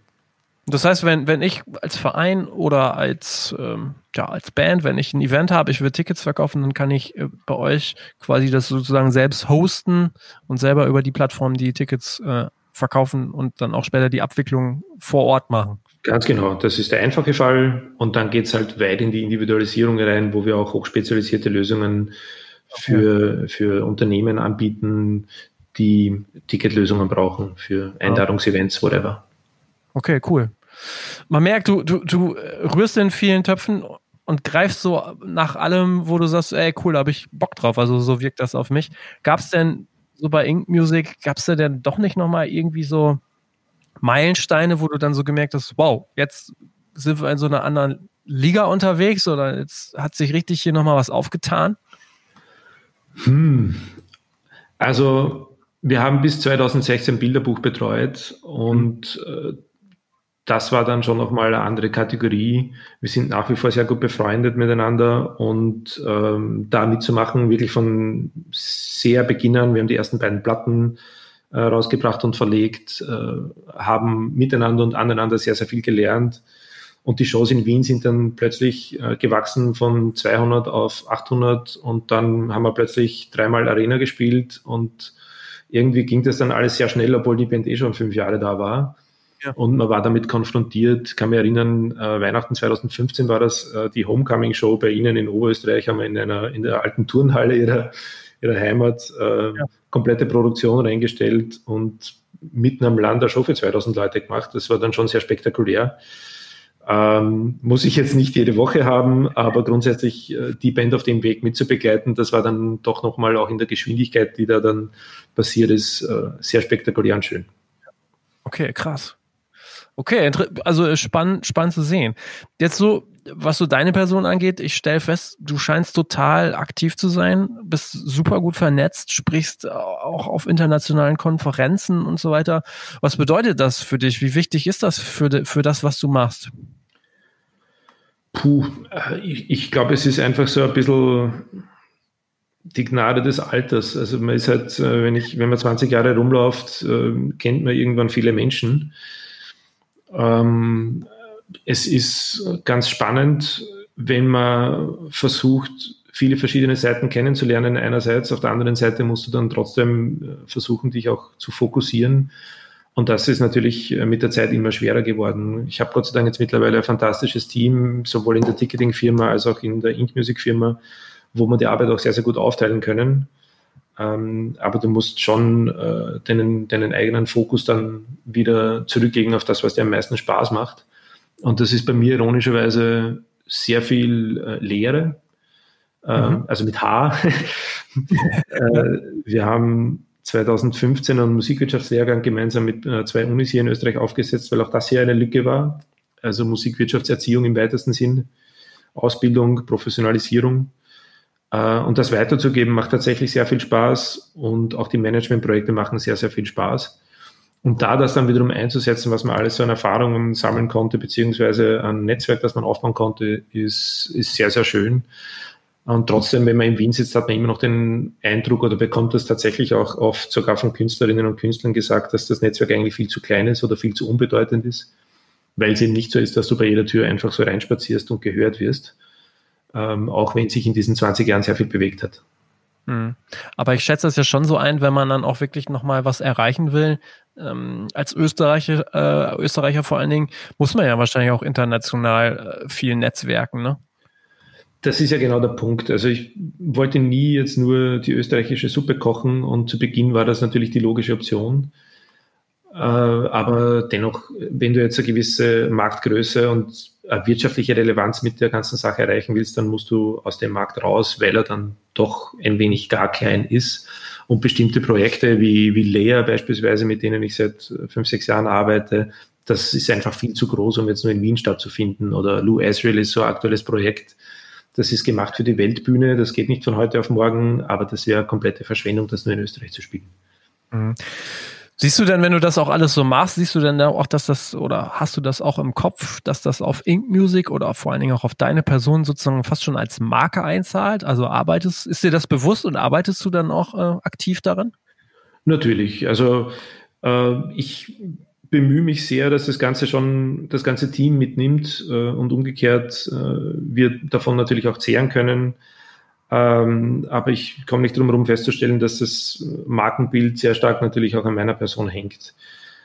[SPEAKER 1] Das heißt, wenn, wenn ich als Verein oder als, ähm, ja, als Band, wenn ich ein Event habe, ich will Tickets verkaufen, dann kann ich äh, bei euch quasi das sozusagen selbst hosten und selber über die Plattform die Tickets äh, verkaufen und dann auch später die Abwicklung vor Ort machen.
[SPEAKER 2] Ganz genau, das ist der einfache Fall und dann geht es halt weit in die Individualisierung rein, wo wir auch hochspezialisierte Lösungen für, für Unternehmen anbieten, die Ticketlösungen brauchen für Einladungsevents, whatever.
[SPEAKER 1] Okay, cool. Man merkt, du, du, du rührst in vielen Töpfen und greifst so nach allem, wo du sagst, ey, cool, da habe ich Bock drauf. Also so wirkt das auf mich. Gab es denn so bei Ink Music, gab es da denn doch nicht nochmal irgendwie so Meilensteine, wo du dann so gemerkt hast, wow, jetzt sind wir in so einer anderen Liga unterwegs oder jetzt hat sich richtig hier nochmal was aufgetan?
[SPEAKER 2] Hm. Also wir haben bis 2016 Bilderbuch betreut und äh, das war dann schon nochmal eine andere Kategorie. Wir sind nach wie vor sehr gut befreundet miteinander und ähm, da mitzumachen, wirklich von sehr Beginn an. Wir haben die ersten beiden Platten äh, rausgebracht und verlegt, äh, haben miteinander und aneinander sehr, sehr viel gelernt. Und die Shows in Wien sind dann plötzlich äh, gewachsen von 200 auf 800 und dann haben wir plötzlich dreimal Arena gespielt und irgendwie ging das dann alles sehr schnell, obwohl die Band eh schon fünf Jahre da war. Ja. Und man war damit konfrontiert, kann mich erinnern, äh, Weihnachten 2015 war das äh, die Homecoming-Show bei Ihnen in Oberösterreich, haben wir in einer in der alten Turnhalle ihrer, ihrer Heimat äh, ja. komplette Produktion reingestellt und mitten am Land eine Show für 2000 Leute gemacht. Das war dann schon sehr spektakulär. Ähm, muss ich jetzt nicht jede Woche haben, aber grundsätzlich äh, die Band auf dem Weg mitzubegleiten, das war dann doch nochmal auch in der Geschwindigkeit, die da dann passiert ist, äh, sehr spektakulär und schön.
[SPEAKER 1] Okay, krass. Okay, also spannend, spannend zu sehen. Jetzt so, was so deine Person angeht, ich stelle fest, du scheinst total aktiv zu sein, bist super gut vernetzt, sprichst auch auf internationalen Konferenzen und so weiter. Was bedeutet das für dich? Wie wichtig ist das für, für das, was du machst?
[SPEAKER 2] Puh, äh, ich, ich glaube, es ist einfach so ein bisschen die Gnade des Alters. Also man ist halt, äh, wenn ich, wenn man 20 Jahre rumläuft, äh, kennt man irgendwann viele Menschen. Ähm, es ist ganz spannend, wenn man versucht, viele verschiedene Seiten kennenzulernen einerseits. Auf der anderen Seite musst du dann trotzdem äh, versuchen, dich auch zu fokussieren. Und das ist natürlich äh, mit der Zeit immer schwerer geworden. Ich habe Gott sei Dank jetzt mittlerweile ein fantastisches Team, sowohl in der Ticketing-Firma als auch in der Ink-Music-Firma, wo wir die Arbeit auch sehr, sehr gut aufteilen können. Ähm, aber du musst schon äh, deinen, deinen eigenen Fokus dann wieder zurücklegen auf das, was dir am meisten Spaß macht. Und das ist bei mir ironischerweise sehr viel äh, Lehre, äh, mhm. also mit H. äh, wir haben 2015 einen Musikwirtschaftslehrgang gemeinsam mit äh, zwei Unis hier in Österreich aufgesetzt, weil auch das hier eine Lücke war. Also Musikwirtschaftserziehung im weitesten Sinn, Ausbildung, Professionalisierung. Äh, und das weiterzugeben macht tatsächlich sehr viel Spaß und auch die Managementprojekte machen sehr, sehr viel Spaß. Und da das dann wiederum einzusetzen, was man alles so an Erfahrungen sammeln konnte, beziehungsweise ein Netzwerk, das man aufbauen konnte, ist, ist sehr, sehr schön. Und trotzdem, wenn man in Wien sitzt, hat man immer noch den Eindruck oder bekommt das tatsächlich auch oft sogar von Künstlerinnen und Künstlern gesagt, dass das Netzwerk eigentlich viel zu klein ist oder viel zu unbedeutend ist, weil es eben nicht so ist, dass du bei jeder Tür einfach so reinspazierst und gehört wirst ähm, auch wenn sich in diesen 20 Jahren sehr viel bewegt hat.
[SPEAKER 1] Hm. Aber ich schätze es ja schon so ein, wenn man dann auch wirklich nochmal was erreichen will. Ähm, als Österreicher, äh, Österreicher vor allen Dingen, muss man ja wahrscheinlich auch international äh, viel netzwerken, ne?
[SPEAKER 2] Das ist ja genau der Punkt. Also ich wollte nie jetzt nur die österreichische Suppe kochen und zu Beginn war das natürlich die logische Option. Äh, aber dennoch, wenn du jetzt eine gewisse Marktgröße und wirtschaftliche Relevanz mit der ganzen Sache erreichen willst, dann musst du aus dem Markt raus, weil er dann doch ein wenig gar klein ist. Und bestimmte Projekte wie, wie Lea beispielsweise, mit denen ich seit fünf, sechs Jahren arbeite, das ist einfach viel zu groß, um jetzt nur in Wien stattzufinden. Oder Lou Asriel ist so ein aktuelles Projekt. Das ist gemacht für die Weltbühne. Das geht nicht von heute auf morgen, aber das wäre komplette Verschwendung, das nur in Österreich zu spielen.
[SPEAKER 1] Mhm. Siehst du denn, wenn du das auch alles so machst, siehst du denn auch, dass das oder hast du das auch im Kopf, dass das auf Ink Music oder vor allen Dingen auch auf deine Person sozusagen fast schon als Marke einzahlt? Also arbeitest, ist dir das bewusst und arbeitest du dann auch äh, aktiv daran?
[SPEAKER 2] Natürlich. Also äh, ich bemühe mich sehr, dass das Ganze schon das ganze Team mitnimmt äh, und umgekehrt äh, wir davon natürlich auch zehren können. Ähm, aber ich komme nicht drum herum festzustellen, dass das Markenbild sehr stark natürlich auch an meiner Person hängt.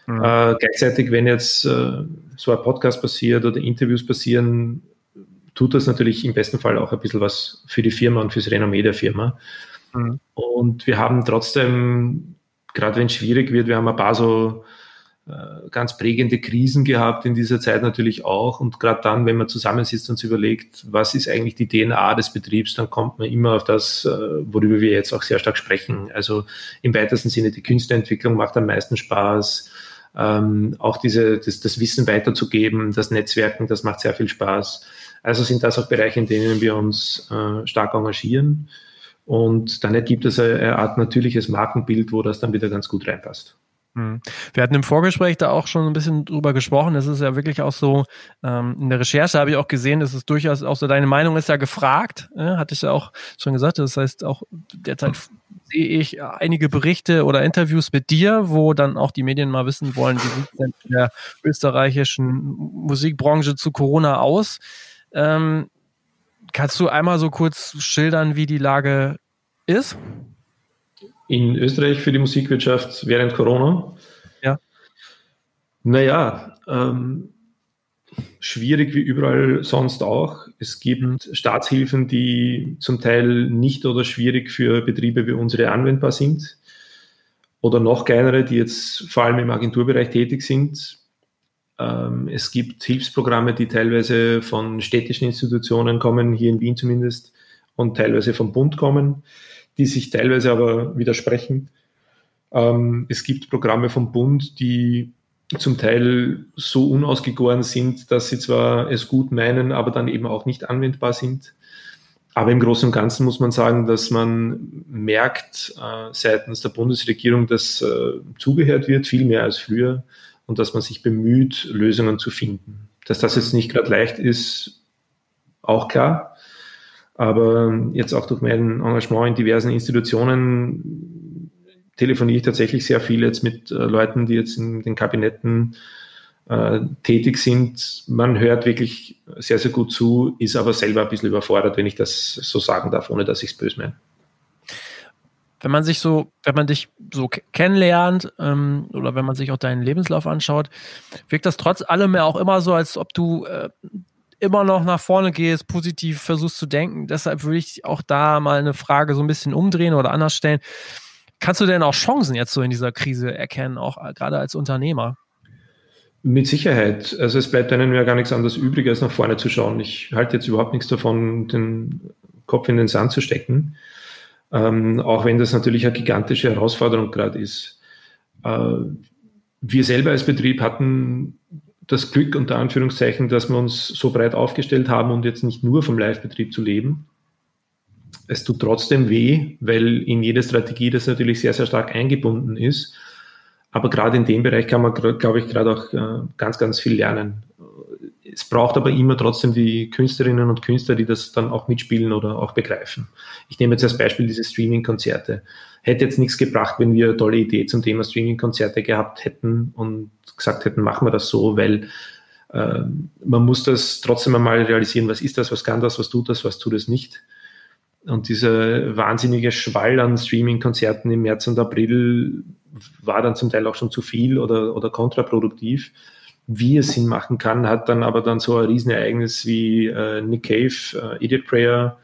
[SPEAKER 2] Mhm. Äh, gleichzeitig, wenn jetzt äh, so ein Podcast passiert oder Interviews passieren, tut das natürlich im besten Fall auch ein bisschen was für die Firma und fürs Renommee der Firma. Mhm. Und wir haben trotzdem, gerade wenn es schwierig wird, wir haben ein paar so ganz prägende Krisen gehabt in dieser Zeit natürlich auch. Und gerade dann, wenn man zusammensitzt und sich überlegt, was ist eigentlich die DNA des Betriebs, dann kommt man immer auf das, äh, worüber wir jetzt auch sehr stark sprechen. Also im weitesten Sinne, die Künstlerentwicklung macht am meisten Spaß. Ähm, auch diese, das, das Wissen weiterzugeben, das Netzwerken, das macht sehr viel Spaß. Also sind das auch Bereiche, in denen wir uns äh, stark engagieren. Und dann ergibt es eine Art natürliches Markenbild, wo das dann wieder ganz gut reinpasst.
[SPEAKER 1] Hm. Wir hatten im Vorgespräch da auch schon ein bisschen drüber gesprochen. Es ist ja wirklich auch so, ähm, in der Recherche habe ich auch gesehen, dass es durchaus auch so, deine Meinung ist ja gefragt, äh, hatte ich ja auch schon gesagt. Das heißt, auch derzeit sehe ich einige Berichte oder Interviews mit dir, wo dann auch die Medien mal wissen wollen, wie sieht es denn in der österreichischen Musikbranche zu Corona aus. Ähm, kannst du einmal so kurz schildern, wie die Lage ist?
[SPEAKER 2] In Österreich für die Musikwirtschaft während Corona?
[SPEAKER 1] Ja.
[SPEAKER 2] Naja, ähm, schwierig wie überall sonst auch. Es gibt Staatshilfen, die zum Teil nicht oder schwierig für Betriebe wie unsere anwendbar sind. Oder noch kleinere, die jetzt vor allem im Agenturbereich tätig sind. Ähm, es gibt Hilfsprogramme, die teilweise von städtischen Institutionen kommen, hier in Wien zumindest, und teilweise vom Bund kommen die sich teilweise aber widersprechen. Ähm, es gibt Programme vom Bund, die zum Teil so unausgegoren sind, dass sie zwar es gut meinen, aber dann eben auch nicht anwendbar sind. Aber im Großen und Ganzen muss man sagen, dass man merkt äh, seitens der Bundesregierung, dass äh, zugehört wird, viel mehr als früher, und dass man sich bemüht, Lösungen zu finden. Dass das jetzt nicht gerade leicht ist, auch klar. Aber jetzt auch durch mein Engagement in diversen Institutionen telefoniere ich tatsächlich sehr viel jetzt mit äh, Leuten, die jetzt in den Kabinetten äh, tätig sind. Man hört wirklich sehr, sehr gut zu, ist aber selber ein bisschen überfordert, wenn ich das so sagen darf, ohne dass ich es böse meine.
[SPEAKER 1] Wenn man sich so, wenn man dich so kennenlernt ähm, oder wenn man sich auch deinen Lebenslauf anschaut, wirkt das trotz allem ja auch immer so, als ob du äh, immer noch nach vorne gehst, positiv versuchst zu denken. Deshalb würde ich auch da mal eine Frage so ein bisschen umdrehen oder anders stellen. Kannst du denn auch Chancen jetzt so in dieser Krise erkennen, auch gerade als Unternehmer?
[SPEAKER 2] Mit Sicherheit. Also es bleibt einem ja gar nichts anderes übrig, als nach vorne zu schauen. Ich halte jetzt überhaupt nichts davon, den Kopf in den Sand zu stecken. Ähm, auch wenn das natürlich eine gigantische Herausforderung gerade ist. Äh, wir selber als Betrieb hatten das Glück unter Anführungszeichen, dass wir uns so breit aufgestellt haben und jetzt nicht nur vom Live-Betrieb zu leben. Es tut trotzdem weh, weil in jede Strategie das natürlich sehr, sehr stark eingebunden ist. Aber gerade in dem Bereich kann man, glaube ich, gerade auch äh, ganz, ganz viel lernen. Es braucht aber immer trotzdem die Künstlerinnen und Künstler, die das dann auch mitspielen oder auch begreifen. Ich nehme jetzt als Beispiel diese Streaming-Konzerte. Hätte jetzt nichts gebracht, wenn wir eine tolle Idee zum Thema Streaming-Konzerte gehabt hätten und gesagt hätten, machen wir das so, weil äh, man muss das trotzdem einmal realisieren, was ist das, was kann das, was tut das, was tut es nicht. Und dieser wahnsinnige Schwall an Streaming-Konzerten im März und April war dann zum Teil auch schon zu viel oder, oder kontraproduktiv. Wie es Sinn machen kann, hat dann aber dann so ein Riesenereignis wie äh, Nick Cave, äh, Idiot Prayer,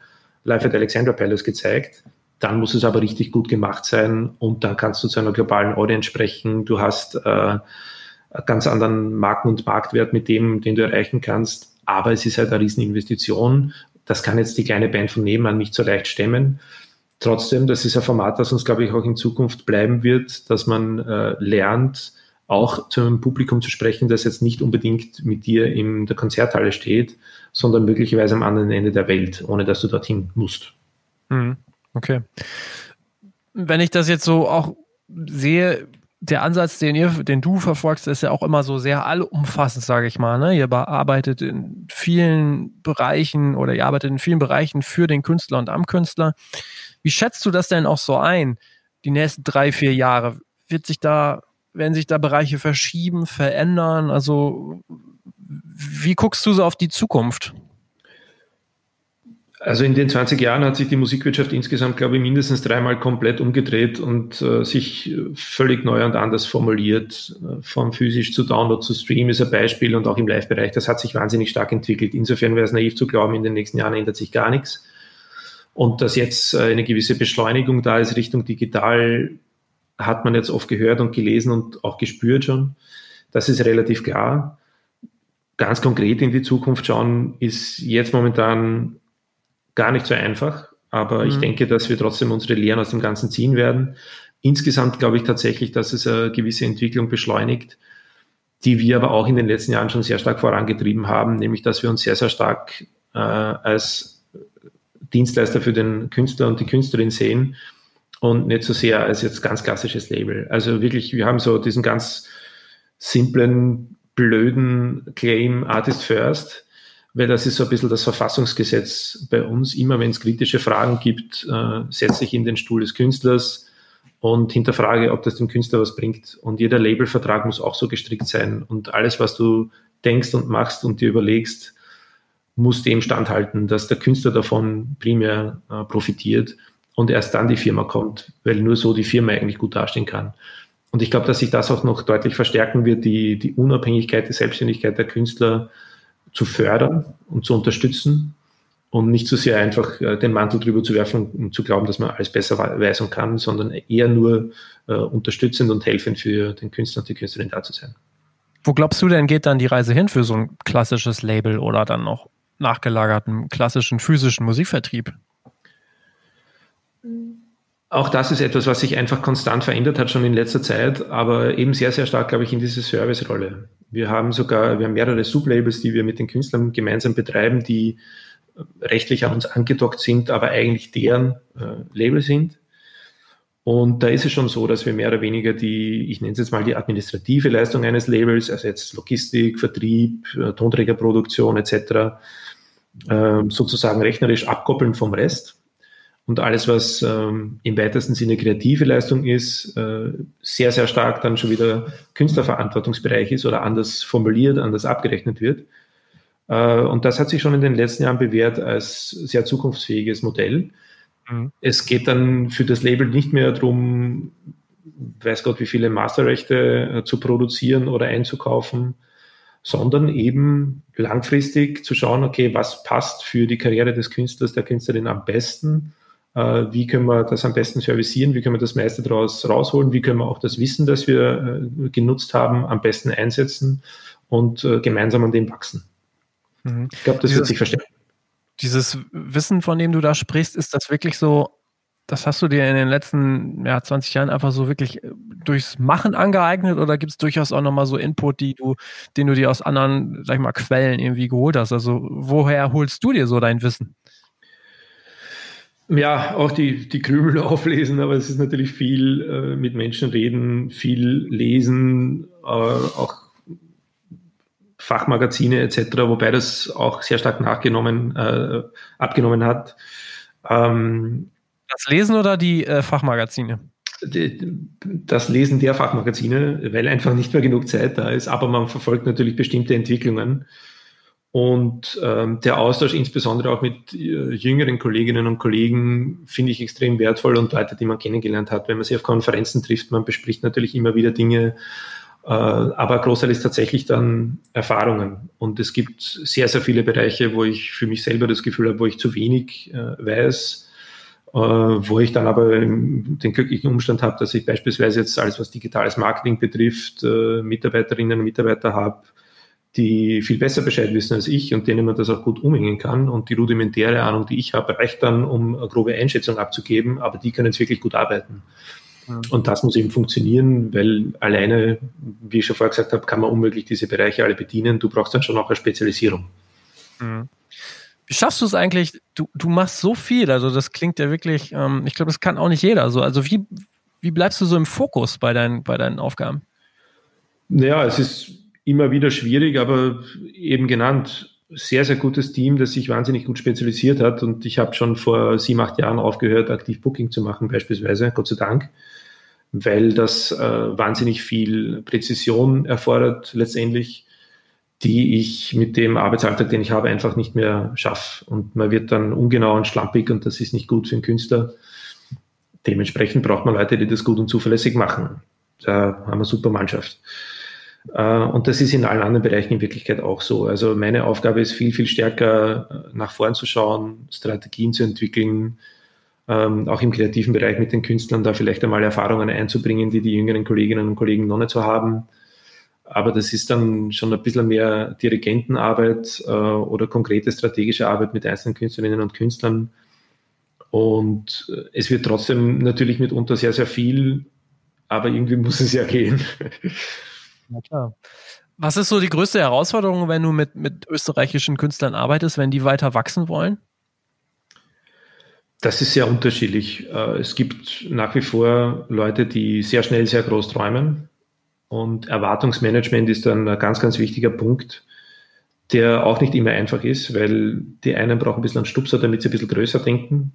[SPEAKER 2] Live at Alexandra Palace gezeigt. Dann muss es aber richtig gut gemacht sein und dann kannst du zu einer globalen Audience sprechen. Du hast äh, ganz anderen Marken- und Marktwert mit dem, den du erreichen kannst. Aber es ist halt eine Rieseninvestition. Das kann jetzt die kleine Band von nebenan nicht so leicht stemmen. Trotzdem, das ist ein Format, das uns, glaube ich, auch in Zukunft bleiben wird, dass man äh, lernt, auch zu einem Publikum zu sprechen, das jetzt nicht unbedingt mit dir in der Konzerthalle steht, sondern möglicherweise am anderen Ende der Welt, ohne dass du dorthin musst.
[SPEAKER 1] Mhm. Okay. Wenn ich das jetzt so auch sehe, der Ansatz, den ihr, den du verfolgst, ist ja auch immer so sehr allumfassend, sage ich mal. Ne? Ihr arbeitet in vielen Bereichen oder ihr arbeitet in vielen Bereichen für den Künstler und am Künstler. Wie schätzt du das denn auch so ein? Die nächsten drei, vier Jahre wird sich da, werden sich da Bereiche verschieben, verändern? Also wie guckst du so auf die Zukunft?
[SPEAKER 2] Also in den 20 Jahren hat sich die Musikwirtschaft insgesamt, glaube ich, mindestens dreimal komplett umgedreht und äh, sich völlig neu und anders formuliert. Äh, vom physisch zu Download zu Stream ist ein Beispiel und auch im Live-Bereich. Das hat sich wahnsinnig stark entwickelt. Insofern wäre es naiv zu glauben, in den nächsten Jahren ändert sich gar nichts. Und dass jetzt äh, eine gewisse Beschleunigung da ist Richtung digital, hat man jetzt oft gehört und gelesen und auch gespürt schon. Das ist relativ klar. Ganz konkret in die Zukunft schauen ist jetzt momentan gar nicht so einfach, aber mhm. ich denke, dass wir trotzdem unsere Lehren aus dem Ganzen ziehen werden. Insgesamt glaube ich tatsächlich, dass es eine gewisse Entwicklung beschleunigt, die wir aber auch in den letzten Jahren schon sehr stark vorangetrieben haben, nämlich dass wir uns sehr, sehr stark äh, als Dienstleister für den Künstler und die Künstlerin sehen und nicht so sehr als jetzt ganz klassisches Label. Also wirklich, wir haben so diesen ganz simplen, blöden Claim Artist First weil das ist so ein bisschen das Verfassungsgesetz bei uns. Immer wenn es kritische Fragen gibt, äh, setze ich in den Stuhl des Künstlers und hinterfrage, ob das dem Künstler was bringt. Und jeder Labelvertrag muss auch so gestrickt sein. Und alles, was du denkst und machst und dir überlegst, muss dem standhalten, dass der Künstler davon primär äh, profitiert und erst dann die Firma kommt, weil nur so die Firma eigentlich gut dastehen kann. Und ich glaube, dass sich das auch noch deutlich verstärken wird, die, die Unabhängigkeit, die Selbstständigkeit der Künstler zu fördern und zu unterstützen und nicht so sehr einfach äh, den Mantel drüber zu werfen und zu glauben, dass man alles besser weiß und kann, sondern eher nur äh, unterstützend und helfend für den Künstler und die Künstlerin da zu sein.
[SPEAKER 1] Wo glaubst du denn, geht dann die Reise hin für so ein klassisches Label oder dann noch nachgelagerten klassischen physischen Musikvertrieb?
[SPEAKER 2] Auch das ist etwas, was sich einfach konstant verändert hat, schon in letzter Zeit, aber eben sehr, sehr stark, glaube ich, in diese Service-Rolle. Wir haben sogar, wir haben mehrere Sublabels, die wir mit den Künstlern gemeinsam betreiben, die rechtlich an uns angedockt sind, aber eigentlich deren äh, Label sind. Und da ist es schon so, dass wir mehr oder weniger die, ich nenne es jetzt mal die administrative Leistung eines Labels, also jetzt Logistik, Vertrieb, äh, Tonträgerproduktion etc., äh, sozusagen rechnerisch abkoppeln vom Rest und alles, was ähm, im weitesten Sinne kreative Leistung ist, äh, sehr, sehr stark dann schon wieder Künstlerverantwortungsbereich ist oder anders formuliert, anders abgerechnet wird. Äh, und das hat sich schon in den letzten Jahren bewährt als sehr zukunftsfähiges Modell. Mhm. Es geht dann für das Label nicht mehr darum, weiß Gott, wie viele Masterrechte äh, zu produzieren oder einzukaufen, sondern eben langfristig zu schauen, okay, was passt für die Karriere des Künstlers, der Künstlerin am besten wie können wir das am besten servicieren, wie können wir das meiste daraus rausholen, wie können wir auch das Wissen, das wir äh, genutzt haben, am besten einsetzen und äh, gemeinsam an dem wachsen. Mhm. Ich glaube, das dieses, wird sich verstehen.
[SPEAKER 1] Dieses Wissen, von dem du da sprichst, ist das wirklich so, das hast du dir in den letzten ja, 20 Jahren einfach so wirklich durchs Machen angeeignet oder gibt es durchaus auch nochmal so Input, die du, den du dir aus anderen, sag ich mal, Quellen irgendwie geholt hast? Also woher holst du dir so dein Wissen?
[SPEAKER 2] Ja, auch die, die Krümel auflesen, aber es ist natürlich viel äh, mit Menschen reden, viel lesen, äh, auch Fachmagazine etc., wobei das auch sehr stark nachgenommen, äh, abgenommen hat.
[SPEAKER 1] Ähm, das Lesen oder die äh, Fachmagazine?
[SPEAKER 2] Das Lesen der Fachmagazine, weil einfach nicht mehr genug Zeit da ist, aber man verfolgt natürlich bestimmte Entwicklungen. Und ähm, der Austausch insbesondere auch mit äh, jüngeren Kolleginnen und Kollegen finde ich extrem wertvoll und Leute, die man kennengelernt hat. Wenn man sich auf Konferenzen trifft, man bespricht natürlich immer wieder Dinge, äh, aber Großteil ist tatsächlich dann Erfahrungen. Und es gibt sehr, sehr viele Bereiche, wo ich für mich selber das Gefühl habe, wo ich zu wenig äh, weiß, äh, wo ich dann aber den glücklichen Umstand habe, dass ich beispielsweise jetzt alles, was digitales Marketing betrifft, äh, Mitarbeiterinnen und Mitarbeiter habe, die viel besser Bescheid wissen als ich und denen man das auch gut umhängen kann. Und die rudimentäre Ahnung, die ich habe, reicht dann, um eine grobe Einschätzung abzugeben, aber die können es wirklich gut arbeiten. Mhm. Und das muss eben funktionieren, weil alleine, wie ich schon vorher gesagt habe, kann man unmöglich diese Bereiche alle bedienen. Du brauchst dann schon auch eine Spezialisierung.
[SPEAKER 1] Mhm. Wie schaffst du es eigentlich? Du, du machst so viel, also das klingt ja wirklich, ähm, ich glaube, das kann auch nicht jeder so. Also wie, wie bleibst du so im Fokus bei deinen, bei deinen Aufgaben?
[SPEAKER 2] Naja, es ist immer wieder schwierig, aber eben genannt, sehr, sehr gutes Team, das sich wahnsinnig gut spezialisiert hat. Und ich habe schon vor sieben, acht Jahren aufgehört, aktiv Booking zu machen, beispielsweise, Gott sei Dank, weil das äh, wahnsinnig viel Präzision erfordert letztendlich. die ich mit dem Arbeitsalltag, den ich habe, einfach nicht mehr schaffe. Und man wird dann ungenau und schlampig und das ist nicht gut für einen Künstler. Dementsprechend braucht man Leute, die das gut und zuverlässig machen. Da haben wir super Mannschaft. Äh, und das ist in allen anderen Bereichen in Wirklichkeit auch so. Also meine Aufgabe ist viel, viel stärker äh, nach vorn zu schauen, Strategien zu entwickeln, ähm, auch im kreativen Bereich mit den Künstlern da vielleicht einmal Erfahrungen einzubringen, die die jüngeren Kolleginnen und Kollegen noch nicht so haben aber das ist dann schon ein bisschen mehr Dirigentenarbeit äh, oder konkrete strategische Arbeit mit einzelnen Künstlerinnen und Künstlern. Und es wird trotzdem natürlich mitunter sehr, sehr viel, aber irgendwie muss es ja gehen.
[SPEAKER 1] Na klar. Was ist so die größte Herausforderung, wenn du mit, mit österreichischen Künstlern arbeitest, wenn die weiter wachsen wollen?
[SPEAKER 2] Das ist sehr unterschiedlich. Äh, es gibt nach wie vor Leute, die sehr schnell, sehr groß träumen und Erwartungsmanagement ist dann ein ganz, ganz wichtiger Punkt, der auch nicht immer einfach ist, weil die einen brauchen ein bisschen einen Stupser, damit sie ein bisschen größer denken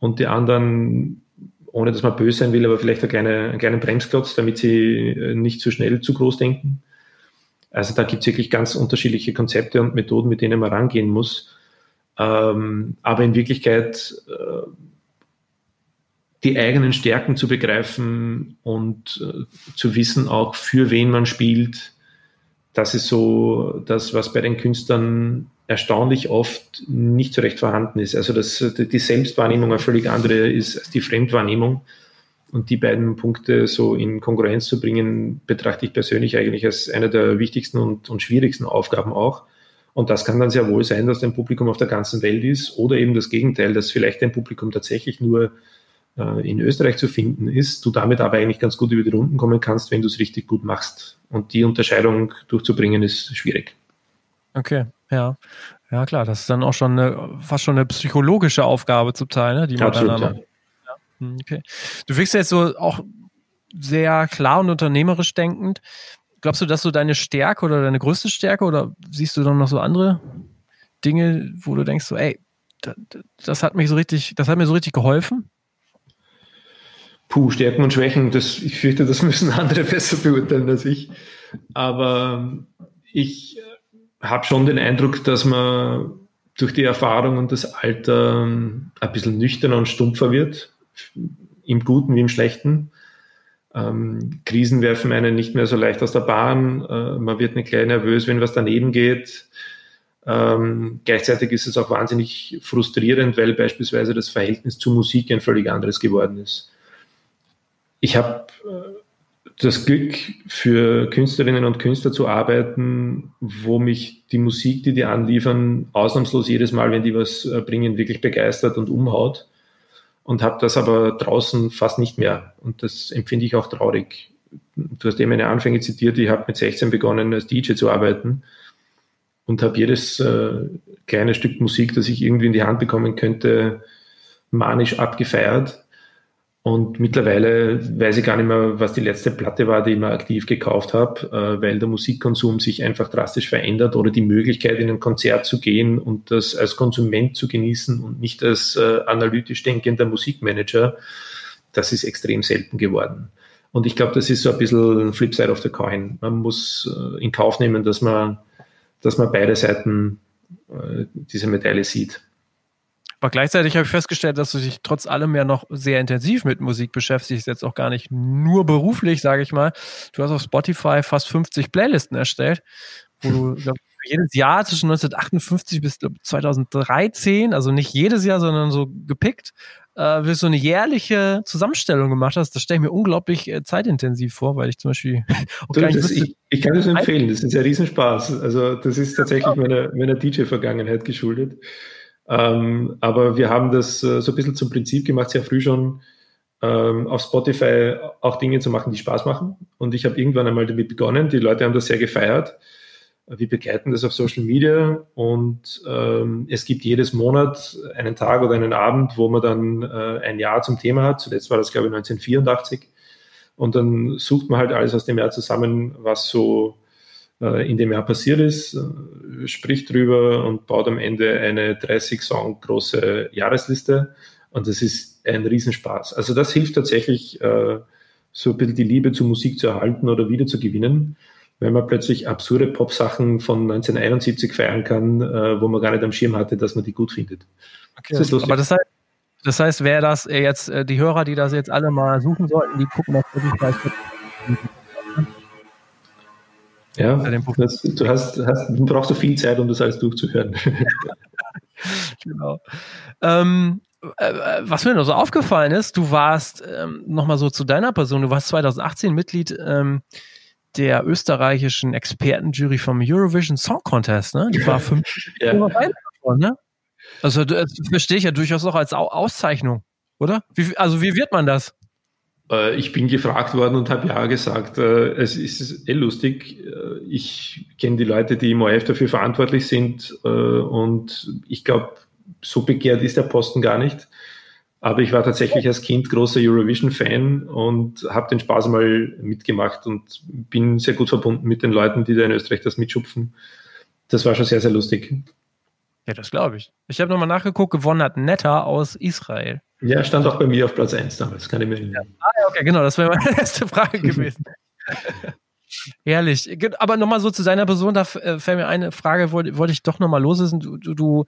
[SPEAKER 2] und die anderen, ohne dass man böse sein will, aber vielleicht einen kleinen, einen kleinen Bremsklotz, damit sie äh, nicht zu schnell zu groß denken. Also da gibt es wirklich ganz unterschiedliche Konzepte und Methoden, mit denen man rangehen muss. Ähm, aber in Wirklichkeit äh, die eigenen Stärken zu begreifen und äh, zu wissen auch, für wen man spielt. Das ist so das, was bei den Künstlern erstaunlich oft nicht so recht vorhanden ist. Also dass die Selbstwahrnehmung eine völlig andere ist als die Fremdwahrnehmung. Und die beiden Punkte so in Konkurrenz zu bringen, betrachte ich persönlich eigentlich als eine der wichtigsten und, und schwierigsten Aufgaben auch. Und das kann dann sehr wohl sein, dass ein Publikum auf der ganzen Welt ist oder eben das Gegenteil, dass vielleicht ein Publikum tatsächlich nur äh, in Österreich zu finden ist, du damit aber eigentlich ganz gut über die Runden kommen kannst, wenn du es richtig gut machst. Und die Unterscheidung durchzubringen ist schwierig.
[SPEAKER 1] Okay, ja. Ja, klar, das ist dann auch schon eine, fast schon eine psychologische Aufgabe zum Teil, ne, die man Absolut, dann ja. ja. Hm, okay. Du wirkst jetzt so auch sehr klar und unternehmerisch denkend. Glaubst du, dass du deine Stärke oder deine größte Stärke oder siehst du dann noch so andere Dinge, wo du denkst so, ey, das, das hat mich so richtig, das hat mir so richtig geholfen?
[SPEAKER 2] Puh, Stärken und Schwächen, das, ich fürchte, das müssen andere besser beurteilen als ich. Aber ich habe schon den Eindruck, dass man durch die Erfahrung und das Alter ein bisschen nüchterner und stumpfer wird, im Guten wie im Schlechten. Ähm, Krisen werfen einen nicht mehr so leicht aus der Bahn. Äh, man wird nicht gleich nervös, wenn was daneben geht. Ähm, gleichzeitig ist es auch wahnsinnig frustrierend, weil beispielsweise das Verhältnis zu Musik ein völlig anderes geworden ist ich habe äh, das Glück, für Künstlerinnen und Künstler zu arbeiten, wo mich die Musik, die die anliefern, ausnahmslos jedes Mal, wenn die was äh, bringen, wirklich begeistert und umhaut. Und habe das aber draußen fast nicht mehr. Und das empfinde ich auch traurig. Du hast eben meine Anfänge zitiert, ich habe mit 16 begonnen, als DJ zu arbeiten und habe jedes äh, kleine Stück Musik, das ich irgendwie in die Hand bekommen könnte, manisch abgefeiert und mittlerweile weiß ich gar nicht mehr, was die letzte Platte war, die ich mal aktiv gekauft habe, äh, weil der Musikkonsum sich einfach drastisch verändert oder die Möglichkeit, in ein Konzert zu gehen und das als Konsument zu genießen und nicht als äh, analytisch denkender Musikmanager, das ist extrem selten geworden. Und ich glaube, das ist so ein bisschen ein Flipside of the Coin. Man muss äh, in Kauf nehmen, dass man, dass man beide Seiten dieser Medaille sieht.
[SPEAKER 1] Aber gleichzeitig habe ich festgestellt, dass du dich trotz allem ja noch sehr intensiv mit Musik beschäftigst, jetzt auch gar nicht nur beruflich, sage ich mal. Du hast auf Spotify fast 50 Playlisten erstellt, wo du glaub, jedes Jahr zwischen 1958 bis 2013, also nicht jedes Jahr, sondern so gepickt, äh, so eine jährliche Zusammenstellung gemacht hast. Das stelle ich mir unglaublich äh, zeitintensiv vor, weil ich zum Beispiel
[SPEAKER 2] du, das, ich, ich, kann das empfehlen, das ist ja Riesenspaß. Also das ist tatsächlich meiner, meiner DJ-Vergangenheit geschuldet. Ähm, aber wir haben das äh, so ein bisschen zum Prinzip gemacht, sehr früh schon, ähm, auf Spotify auch Dinge zu machen, die Spaß machen. Und ich habe irgendwann einmal damit begonnen. Die Leute haben das sehr gefeiert. Wir begleiten das auf Social Media und ähm, es gibt jedes Monat einen Tag oder einen Abend, wo man dann äh, ein Jahr zum Thema hat. Zuletzt war das, glaube ich, 1984. Und dann sucht man halt alles aus dem Jahr zusammen, was so in dem Jahr passiert ist, äh, spricht drüber und baut am Ende eine 30 Song große Jahresliste. Und das ist ein Riesenspaß. Also das hilft tatsächlich, äh, so ein bisschen die Liebe zur Musik zu erhalten oder wieder zu gewinnen. wenn man plötzlich absurde Pop-Sachen von 1971 feiern kann, äh, wo man gar nicht am Schirm hatte, dass man die gut findet.
[SPEAKER 1] Okay. Das ist lustig. Aber das heißt, das heißt, wer das jetzt, äh, die Hörer, die das jetzt alle mal suchen sollten, die gucken wirklich gleich.
[SPEAKER 2] Ja, das, du, hast, hast, du brauchst so viel Zeit, um das alles durchzuhören.
[SPEAKER 1] genau. Ähm, äh, was mir noch so aufgefallen ist, du warst ähm, nochmal so zu deiner Person, du warst 2018 Mitglied ähm, der österreichischen Expertenjury vom Eurovision Song Contest, ne? Die war fünf ja. davon, ne? Also das verstehe ich ja durchaus auch als Auszeichnung, oder? Wie, also wie wird man das?
[SPEAKER 2] Äh, ich bin gefragt worden und habe ja gesagt. Äh, es ist eh lustig. Äh, ich kenne die Leute, die im ORF dafür verantwortlich sind und ich glaube, so begehrt ist der Posten gar nicht. Aber ich war tatsächlich als Kind großer Eurovision-Fan und habe den Spaß mal mitgemacht und bin sehr gut verbunden mit den Leuten, die da in Österreich das mitschupfen. Das war schon sehr, sehr lustig.
[SPEAKER 1] Ja, das glaube ich. Ich habe nochmal nachgeguckt, gewonnen hat Netta aus Israel.
[SPEAKER 2] Ja, stand auch bei mir auf Platz 1 damals, kann ich mir erinnern.
[SPEAKER 1] Ah, ja, okay, genau, das wäre meine erste Frage gewesen. Herrlich. Aber nochmal so zu deiner Person, da äh, fällt mir eine Frage, wollte wollt ich doch nochmal loslösen. Du, du, du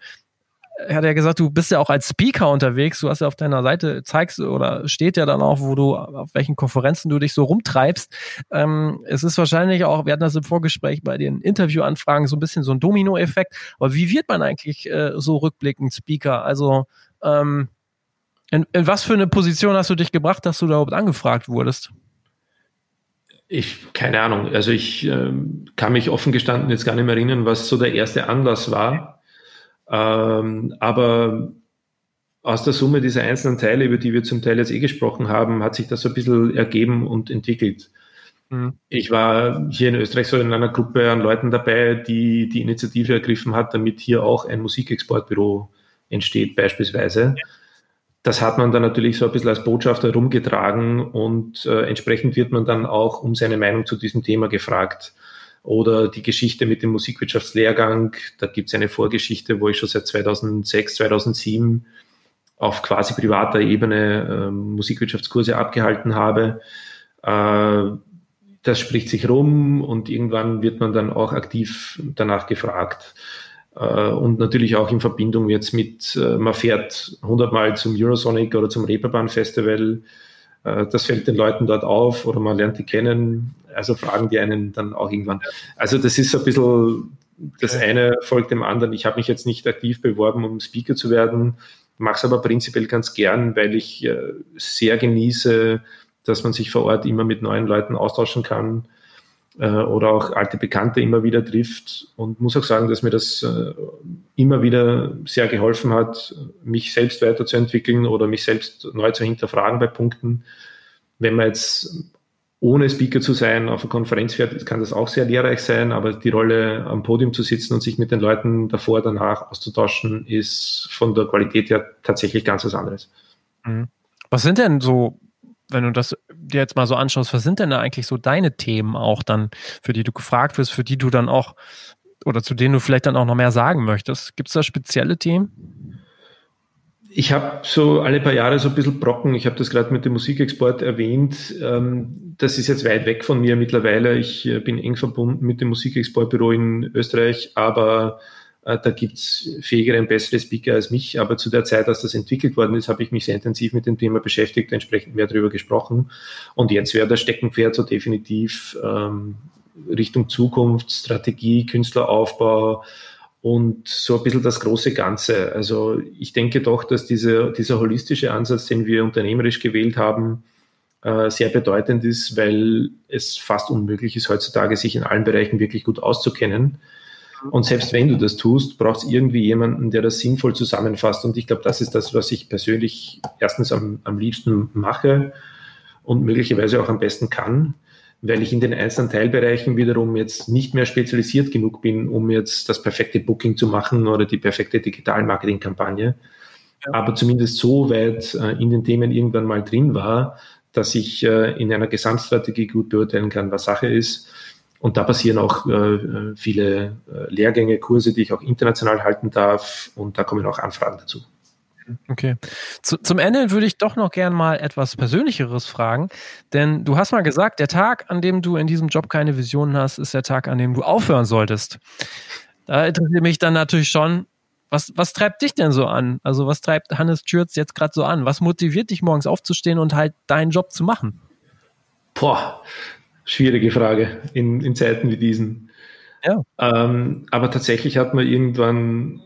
[SPEAKER 1] er hat ja gesagt, du bist ja auch als Speaker unterwegs. Du hast ja auf deiner Seite, zeigst oder steht ja dann auch, wo du, auf welchen Konferenzen du dich so rumtreibst. Ähm, es ist wahrscheinlich auch, wir hatten das im Vorgespräch bei den Interviewanfragen, so ein bisschen so ein Domino-Effekt. Aber wie wird man eigentlich äh, so rückblickend Speaker? Also, ähm, in, in was für eine Position hast du dich gebracht, dass du da überhaupt angefragt wurdest?
[SPEAKER 2] Ich, keine Ahnung. Also ich ähm, kann mich offen gestanden jetzt gar nicht mehr erinnern, was so der erste Anlass war. Ähm, aber aus der Summe dieser einzelnen Teile, über die wir zum Teil jetzt eh gesprochen haben, hat sich das so ein bisschen ergeben und entwickelt. Mhm. Ich war hier in Österreich so in einer Gruppe an Leuten dabei, die die Initiative ergriffen hat, damit hier auch ein Musikexportbüro entsteht beispielsweise. Ja. Das hat man dann natürlich so ein bisschen als Botschafter herumgetragen und äh, entsprechend wird man dann auch um seine Meinung zu diesem Thema gefragt. Oder die Geschichte mit dem Musikwirtschaftslehrgang, da gibt es eine Vorgeschichte, wo ich schon seit 2006, 2007 auf quasi privater Ebene äh, Musikwirtschaftskurse abgehalten habe. Äh, das spricht sich rum und irgendwann wird man dann auch aktiv danach gefragt. Äh, und natürlich auch in Verbindung jetzt mit, äh, man fährt 100 Mal zum Eurosonic oder zum Reeperbahn Festival. Äh, das fällt den Leuten dort auf oder man lernt die kennen also fragen die einen dann auch irgendwann. Also das ist so ein bisschen, das eine folgt dem anderen. Ich habe mich jetzt nicht aktiv beworben, um Speaker zu werden, mache es aber prinzipiell ganz gern, weil ich sehr genieße, dass man sich vor Ort immer mit neuen Leuten austauschen kann äh, oder auch alte Bekannte immer wieder trifft und muss auch sagen, dass mir das äh, immer wieder sehr geholfen hat, mich selbst weiterzuentwickeln oder mich selbst neu zu hinterfragen bei Punkten. Wenn man jetzt ohne Speaker zu sein, auf einer Konferenz fährt, kann das auch sehr lehrreich sein, aber die Rolle am Podium zu sitzen und sich mit den Leuten davor, danach auszutauschen, ist von der Qualität her tatsächlich ganz was anderes.
[SPEAKER 1] Mhm. Was sind denn so, wenn du das dir jetzt mal so anschaust, was sind denn da eigentlich so deine Themen auch dann, für die du gefragt wirst, für die du dann auch oder zu denen du vielleicht dann auch noch mehr sagen möchtest? Gibt es da spezielle Themen?
[SPEAKER 2] Ich habe so alle paar Jahre so ein bisschen Brocken. Ich habe das gerade mit dem Musikexport erwähnt. Ähm, das ist jetzt weit weg von mir mittlerweile. Ich äh, bin eng verbunden mit dem Musikexportbüro in Österreich, aber äh, da gibt's fähigere und bessere Speaker als mich. Aber zu der Zeit, als das entwickelt worden ist, habe ich mich sehr intensiv mit dem Thema beschäftigt, entsprechend mehr darüber gesprochen. Und jetzt wäre das Steckenpferd so definitiv ähm, Richtung Zukunft, Strategie, Künstleraufbau, und so ein bisschen das große Ganze. Also ich denke doch, dass diese, dieser holistische Ansatz, den wir unternehmerisch gewählt haben, äh, sehr bedeutend ist, weil es fast unmöglich ist, heutzutage sich in allen Bereichen wirklich gut auszukennen. Und selbst wenn du das tust, braucht es irgendwie jemanden, der das sinnvoll zusammenfasst. Und ich glaube, das ist das, was ich persönlich erstens am, am liebsten mache und möglicherweise auch am besten kann weil ich in den einzelnen Teilbereichen wiederum jetzt nicht mehr spezialisiert genug bin, um jetzt das perfekte Booking zu machen oder die perfekte Digital-Marketing-Kampagne. Ja. Aber zumindest so weit äh, in den Themen irgendwann mal drin war, dass ich äh, in einer Gesamtstrategie gut beurteilen kann, was Sache ist. Und da passieren auch äh, viele äh, Lehrgänge, Kurse, die ich auch international halten darf. Und da kommen auch Anfragen dazu.
[SPEAKER 1] Okay. Zu, zum Ende würde ich doch noch gern mal etwas Persönlicheres fragen, denn du hast mal gesagt, der Tag, an dem du in diesem Job keine Visionen hast, ist der Tag, an dem du aufhören solltest. Da interessiert mich dann natürlich schon, was, was treibt dich denn so an? Also was treibt Hannes Schürz jetzt gerade so an? Was motiviert dich morgens aufzustehen und halt deinen Job zu machen?
[SPEAKER 2] Boah, schwierige Frage in, in Zeiten wie diesen. Ja. Ähm, aber tatsächlich hat man irgendwann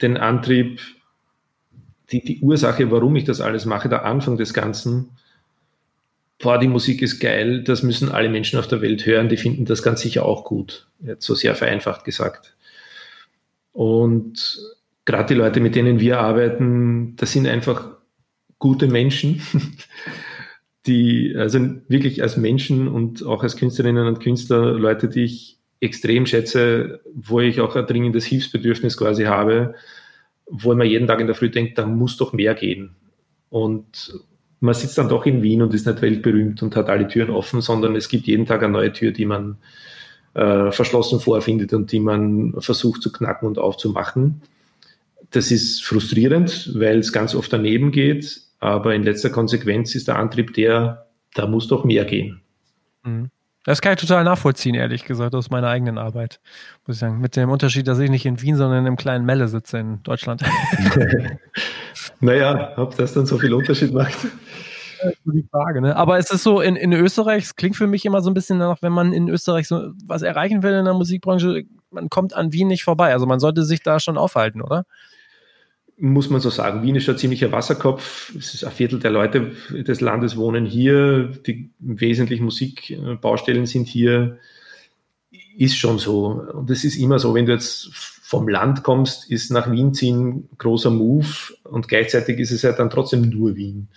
[SPEAKER 2] den Antrieb, die, die Ursache, warum ich das alles mache, der Anfang des Ganzen, boah, die Musik ist geil, das müssen alle Menschen auf der Welt hören, die finden das ganz sicher auch gut. Jetzt so sehr vereinfacht gesagt. Und gerade die Leute, mit denen wir arbeiten, das sind einfach gute Menschen, die, also wirklich als Menschen und auch als Künstlerinnen und Künstler, Leute, die ich extrem schätze, wo ich auch ein dringendes Hilfsbedürfnis quasi habe, wo man jeden Tag in der Früh denkt, da muss doch mehr gehen. Und man sitzt dann doch in Wien und ist nicht weltberühmt und hat alle Türen offen, sondern es gibt jeden Tag eine neue Tür, die man äh, verschlossen vorfindet und die man versucht zu knacken und aufzumachen. Das ist frustrierend, weil es ganz oft daneben geht, aber in letzter Konsequenz ist der Antrieb der, da muss doch mehr gehen.
[SPEAKER 1] Mhm. Das kann ich total nachvollziehen, ehrlich gesagt, aus meiner eigenen Arbeit. Muss ich sagen. Mit dem Unterschied, dass ich nicht in Wien, sondern im kleinen Melle sitze in Deutschland.
[SPEAKER 2] naja, ob das dann so viel Unterschied macht.
[SPEAKER 1] Die Frage, ne? Aber es ist so, in, in Österreich, es klingt für mich immer so ein bisschen danach, wenn man in Österreich so was erreichen will in der Musikbranche, man kommt an Wien nicht vorbei. Also man sollte sich da schon aufhalten, oder?
[SPEAKER 2] Muss man so sagen. Wien ist schon ziemlicher Wasserkopf. Es ist ein Viertel der Leute des Landes wohnen hier. Die wesentlichen Musikbaustellen sind hier. Ist schon so. Und es ist immer so, wenn du jetzt vom Land kommst, ist nach Wien ziehen großer Move und gleichzeitig ist es ja dann trotzdem nur Wien.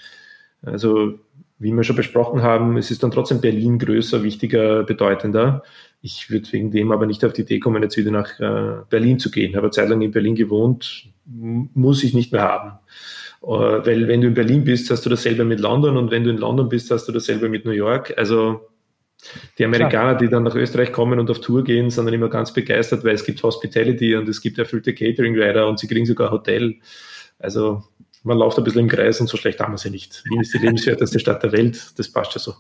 [SPEAKER 2] Also, wie wir schon besprochen haben, es ist dann trotzdem Berlin größer, wichtiger, bedeutender. Ich würde wegen dem aber nicht auf die Idee kommen, jetzt wieder nach äh, Berlin zu gehen. Ich habe eine Zeit lang in Berlin gewohnt, muss ich nicht mehr haben. Äh, weil wenn du in Berlin bist, hast du dasselbe mit London und wenn du in London bist, hast du dasselbe mit New York. Also die Amerikaner, die dann nach Österreich kommen und auf Tour gehen, sind dann immer ganz begeistert, weil es gibt Hospitality und es gibt erfüllte Catering-Rider und sie kriegen sogar Hotel. Also man läuft ein bisschen im Kreis und so schlecht haben wir sie nicht. Wien ist die lebenswerteste Stadt der Welt, das passt ja so.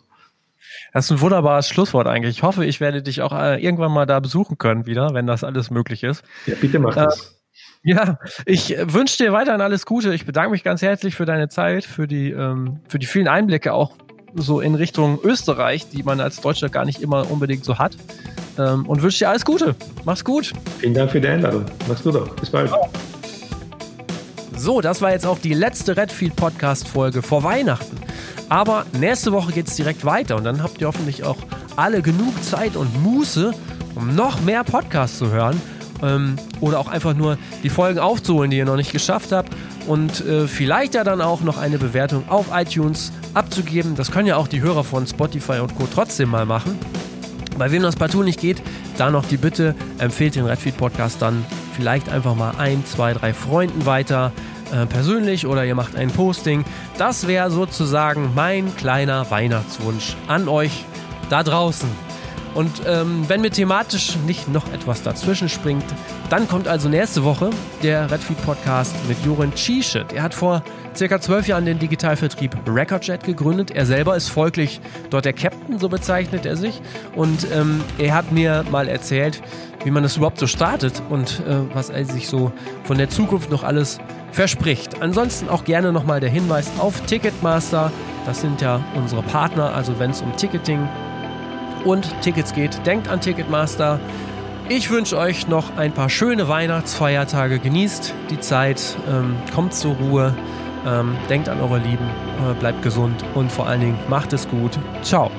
[SPEAKER 1] Das ist ein wunderbares Schlusswort eigentlich. Ich hoffe, ich werde dich auch äh, irgendwann mal da besuchen können wieder, wenn das alles möglich ist.
[SPEAKER 2] Ja, bitte mach das. Äh,
[SPEAKER 1] ja, ich wünsche dir weiterhin alles Gute. Ich bedanke mich ganz herzlich für deine Zeit, für die, ähm, für die vielen Einblicke auch so in Richtung Österreich, die man als Deutscher gar nicht immer unbedingt so hat. Ähm, und wünsche dir alles Gute. Mach's gut.
[SPEAKER 2] Vielen Dank für die Einladung. Mach's gut auch. Bis bald.
[SPEAKER 1] So, das war jetzt auch die letzte Redfield Podcast Folge vor Weihnachten. Aber nächste Woche geht es direkt weiter und dann habt ihr hoffentlich auch alle genug Zeit und Muße, um noch mehr Podcasts zu hören ähm, oder auch einfach nur die Folgen aufzuholen, die ihr noch nicht geschafft habt und äh, vielleicht ja dann auch noch eine Bewertung auf iTunes abzugeben. Das können ja auch die Hörer von Spotify und Co. trotzdem mal machen. Bei wem das partout nicht geht, da noch die Bitte, empfehlt den Redfeed Podcast dann vielleicht einfach mal ein, zwei, drei Freunden weiter äh, persönlich oder ihr macht ein Posting. Das wäre sozusagen mein kleiner Weihnachtswunsch an euch da draußen. Und ähm, wenn mir thematisch nicht noch etwas dazwischen springt, dann kommt also nächste Woche der Redfeed Podcast mit Joren Tschischet. Er hat vor circa zwölf Jahren den Digitalvertrieb Recordjet gegründet. Er selber ist folglich dort der Captain, so bezeichnet er sich. Und ähm, er hat mir mal erzählt, wie man das überhaupt so startet und äh, was er sich so von der Zukunft noch alles verspricht. Ansonsten auch gerne nochmal der Hinweis auf Ticketmaster. Das sind ja unsere Partner, also wenn es um Ticketing und Tickets geht, denkt an Ticketmaster. Ich wünsche euch noch ein paar schöne Weihnachtsfeiertage. Genießt die Zeit, ähm, kommt zur Ruhe, ähm, denkt an eure Lieben, äh, bleibt gesund und vor allen Dingen macht es gut. Ciao.